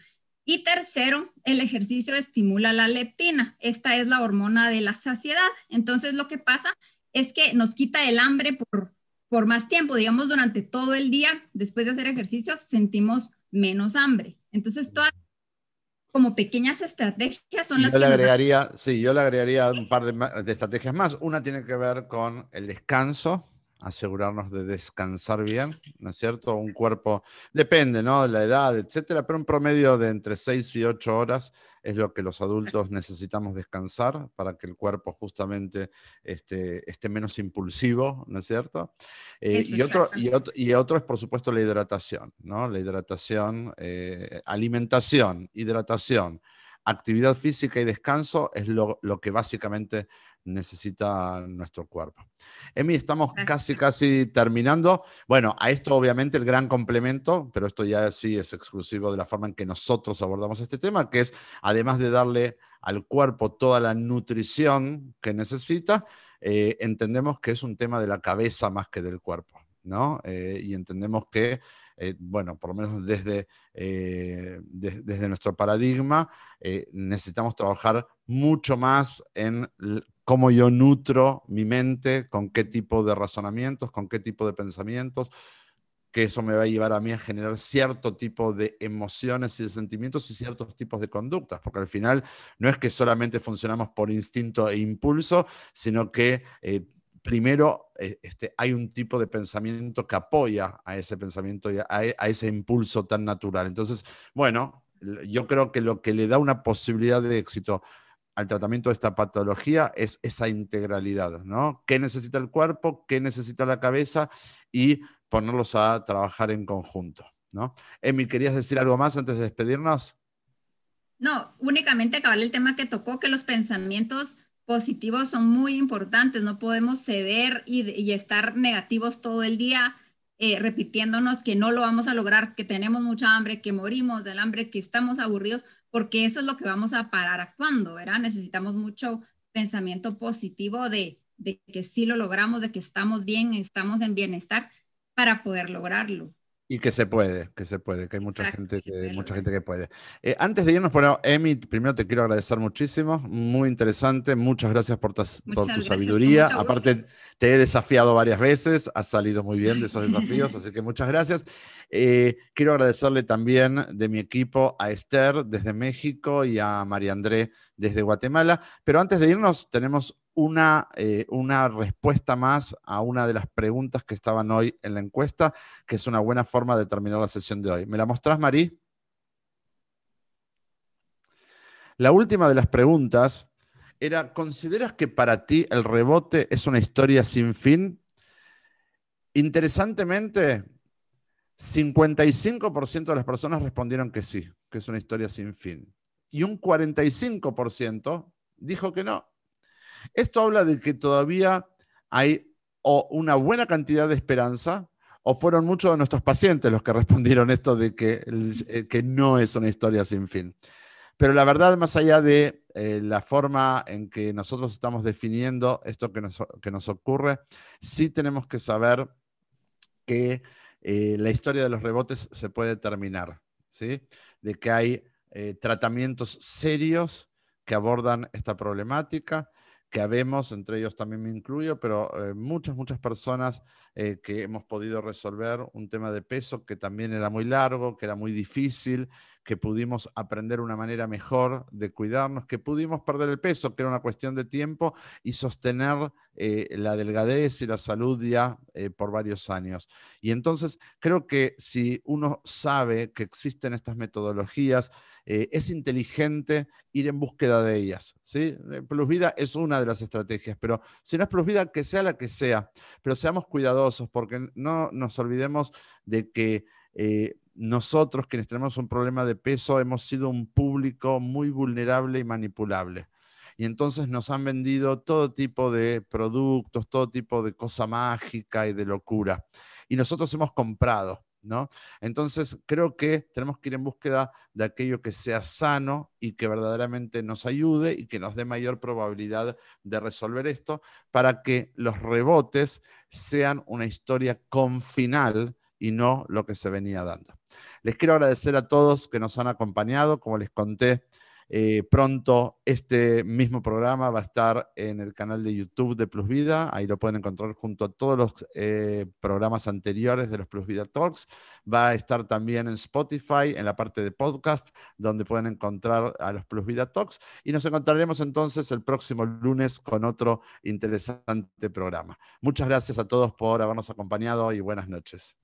Y tercero, el ejercicio estimula la leptina. Esta es la hormona de la saciedad. Entonces, lo que pasa es que nos quita el hambre por, por más tiempo. Digamos, durante todo el día, después de hacer ejercicio, sentimos menos hambre. Entonces, todas como pequeñas estrategias son las yo que... Le agregaría, Sí, yo le agregaría un par de, estrategias más. Una tiene que ver con el descanso, asegurarnos de descansar bien, ¿no es cierto? Un cuerpo, depende, ¿no? De la edad, etcétera, pero un promedio de entre 6 y 8 horas es lo que los adultos necesitamos descansar para que el cuerpo justamente esté, esté menos impulsivo, ¿no es cierto? Eh, y, otro, y, otro, y, otro, es, por supuesto, la hidratación, ¿no? La hidratación, eh, alimentación, hidratación, actividad física y descanso es lo, lo que básicamente necesita nuestro cuerpo. Emi, estamos casi, casi terminando. Bueno, a esto obviamente el gran complemento, pero esto ya sí es exclusivo de la forma en que nosotros abordamos este tema, que es además de darle al cuerpo toda la nutrición que necesita, eh, entendemos que es un tema de la cabeza más que del cuerpo, ¿no? Eh, y entendemos que eh, bueno, por lo menos desde, desde nuestro paradigma, necesitamos trabajar mucho más en cómo yo nutro mi mente, con qué tipo de razonamientos, con qué tipo de pensamientos, que eso me va a llevar a mí a generar cierto tipo de emociones y de sentimientos y ciertos tipos de conductas, porque al final no es que solamente funcionamos por instinto e impulso, sino que eh, primero eh, este, hay un tipo de pensamiento que apoya a ese pensamiento y a ese impulso tan natural. Entonces, bueno, yo creo que lo que le da una posibilidad de éxito al tratamiento de esta patología es esa integralidad, ¿no? ¿Qué necesita el cuerpo? ¿Qué necesita la cabeza? Y ponerlos a trabajar en conjunto, ¿no? Emi, ¿querías decir algo más antes de despedirnos? No, únicamente acabar el tema que tocó, que los pensamientos positivos son muy importantes, no podemos ceder y, estar negativos todo el día eh, repitiéndonos que no lo vamos a lograr, que tenemos mucha hambre, que morimos del hambre, que estamos aburridos, porque eso es lo que vamos a parar actuando, ¿verdad? Necesitamos mucho pensamiento positivo de, de que sí lo logramos, de que estamos bien, estamos en bienestar para poder lograrlo. Y que se puede, que se puede, que hay mucha gente que, mucha gente que puede. Eh, antes de irnos, bueno, Emi, primero te quiero agradecer muchísimo, muy interesante, muchas gracias por, tu sabiduría. Aparte, te he desafiado varias veces, has salido muy bien de esos desafíos, así que muchas gracias. Eh, quiero agradecerle también de mi equipo a Esther desde México y a María André desde Guatemala. Pero antes de irnos, tenemos una, eh, una respuesta más a una de las preguntas que estaban hoy en la encuesta, que es una buena forma de terminar la sesión de hoy. ¿Me la mostrás, Marí? La última de las preguntas era, ¿consideras que para ti el rebote es una historia sin fin? Interesantemente, 55% de las personas respondieron que sí, que es una historia sin fin. Y un 45% dijo que no. Esto habla de que todavía hay una buena cantidad de esperanza, o fueron muchos de nuestros pacientes los que respondieron esto de que, eh, que no es una historia sin fin. Pero la verdad, más allá de eh, la forma en que nosotros estamos definiendo esto que nos, que nos ocurre, sí tenemos que saber que eh, la historia de los rebotes se puede terminar, ¿sí? de que hay tratamientos serios que abordan esta problemática, que habemos, entre ellos también me incluyo, pero muchas, muchas personas que hemos podido resolver un tema de peso que también era muy largo, que era muy difícil, que pudimos aprender una manera mejor de cuidarnos, que pudimos perder el peso, que era una cuestión de tiempo, y sostener eh, la delgadez y la salud ya eh, por varios años. Y entonces creo que si uno sabe que existen estas metodologías, eh, es inteligente ir en búsqueda de ellas. ¿sí? Plus Vida es una de las estrategias, pero si no es Plus Vida, que sea la que sea, pero seamos cuidadosos porque no nos olvidemos de que nosotros quienes tenemos un problema de peso hemos sido un público muy vulnerable y manipulable. Y entonces nos han vendido todo tipo de productos, todo tipo de cosa mágica y de locura. Y nosotros hemos comprado, ¿no? Entonces creo que tenemos que ir en búsqueda de aquello que sea sano y que verdaderamente nos ayude y que nos dé mayor probabilidad de resolver esto para que los rebotes sean una historia con final y no lo que se venía dando. Les quiero agradecer a todos que nos han acompañado. Como les conté, eh, pronto este mismo programa va a estar en el canal de YouTube de Plus Vida. Ahí lo pueden encontrar junto a todos los eh, programas anteriores de los Plus Vida Talks. Va a estar también en Spotify, en la parte de podcast, donde pueden encontrar a los Plus Vida Talks. Y nos encontraremos entonces el próximo lunes con otro interesante programa. Muchas gracias a todos por habernos acompañado y buenas noches.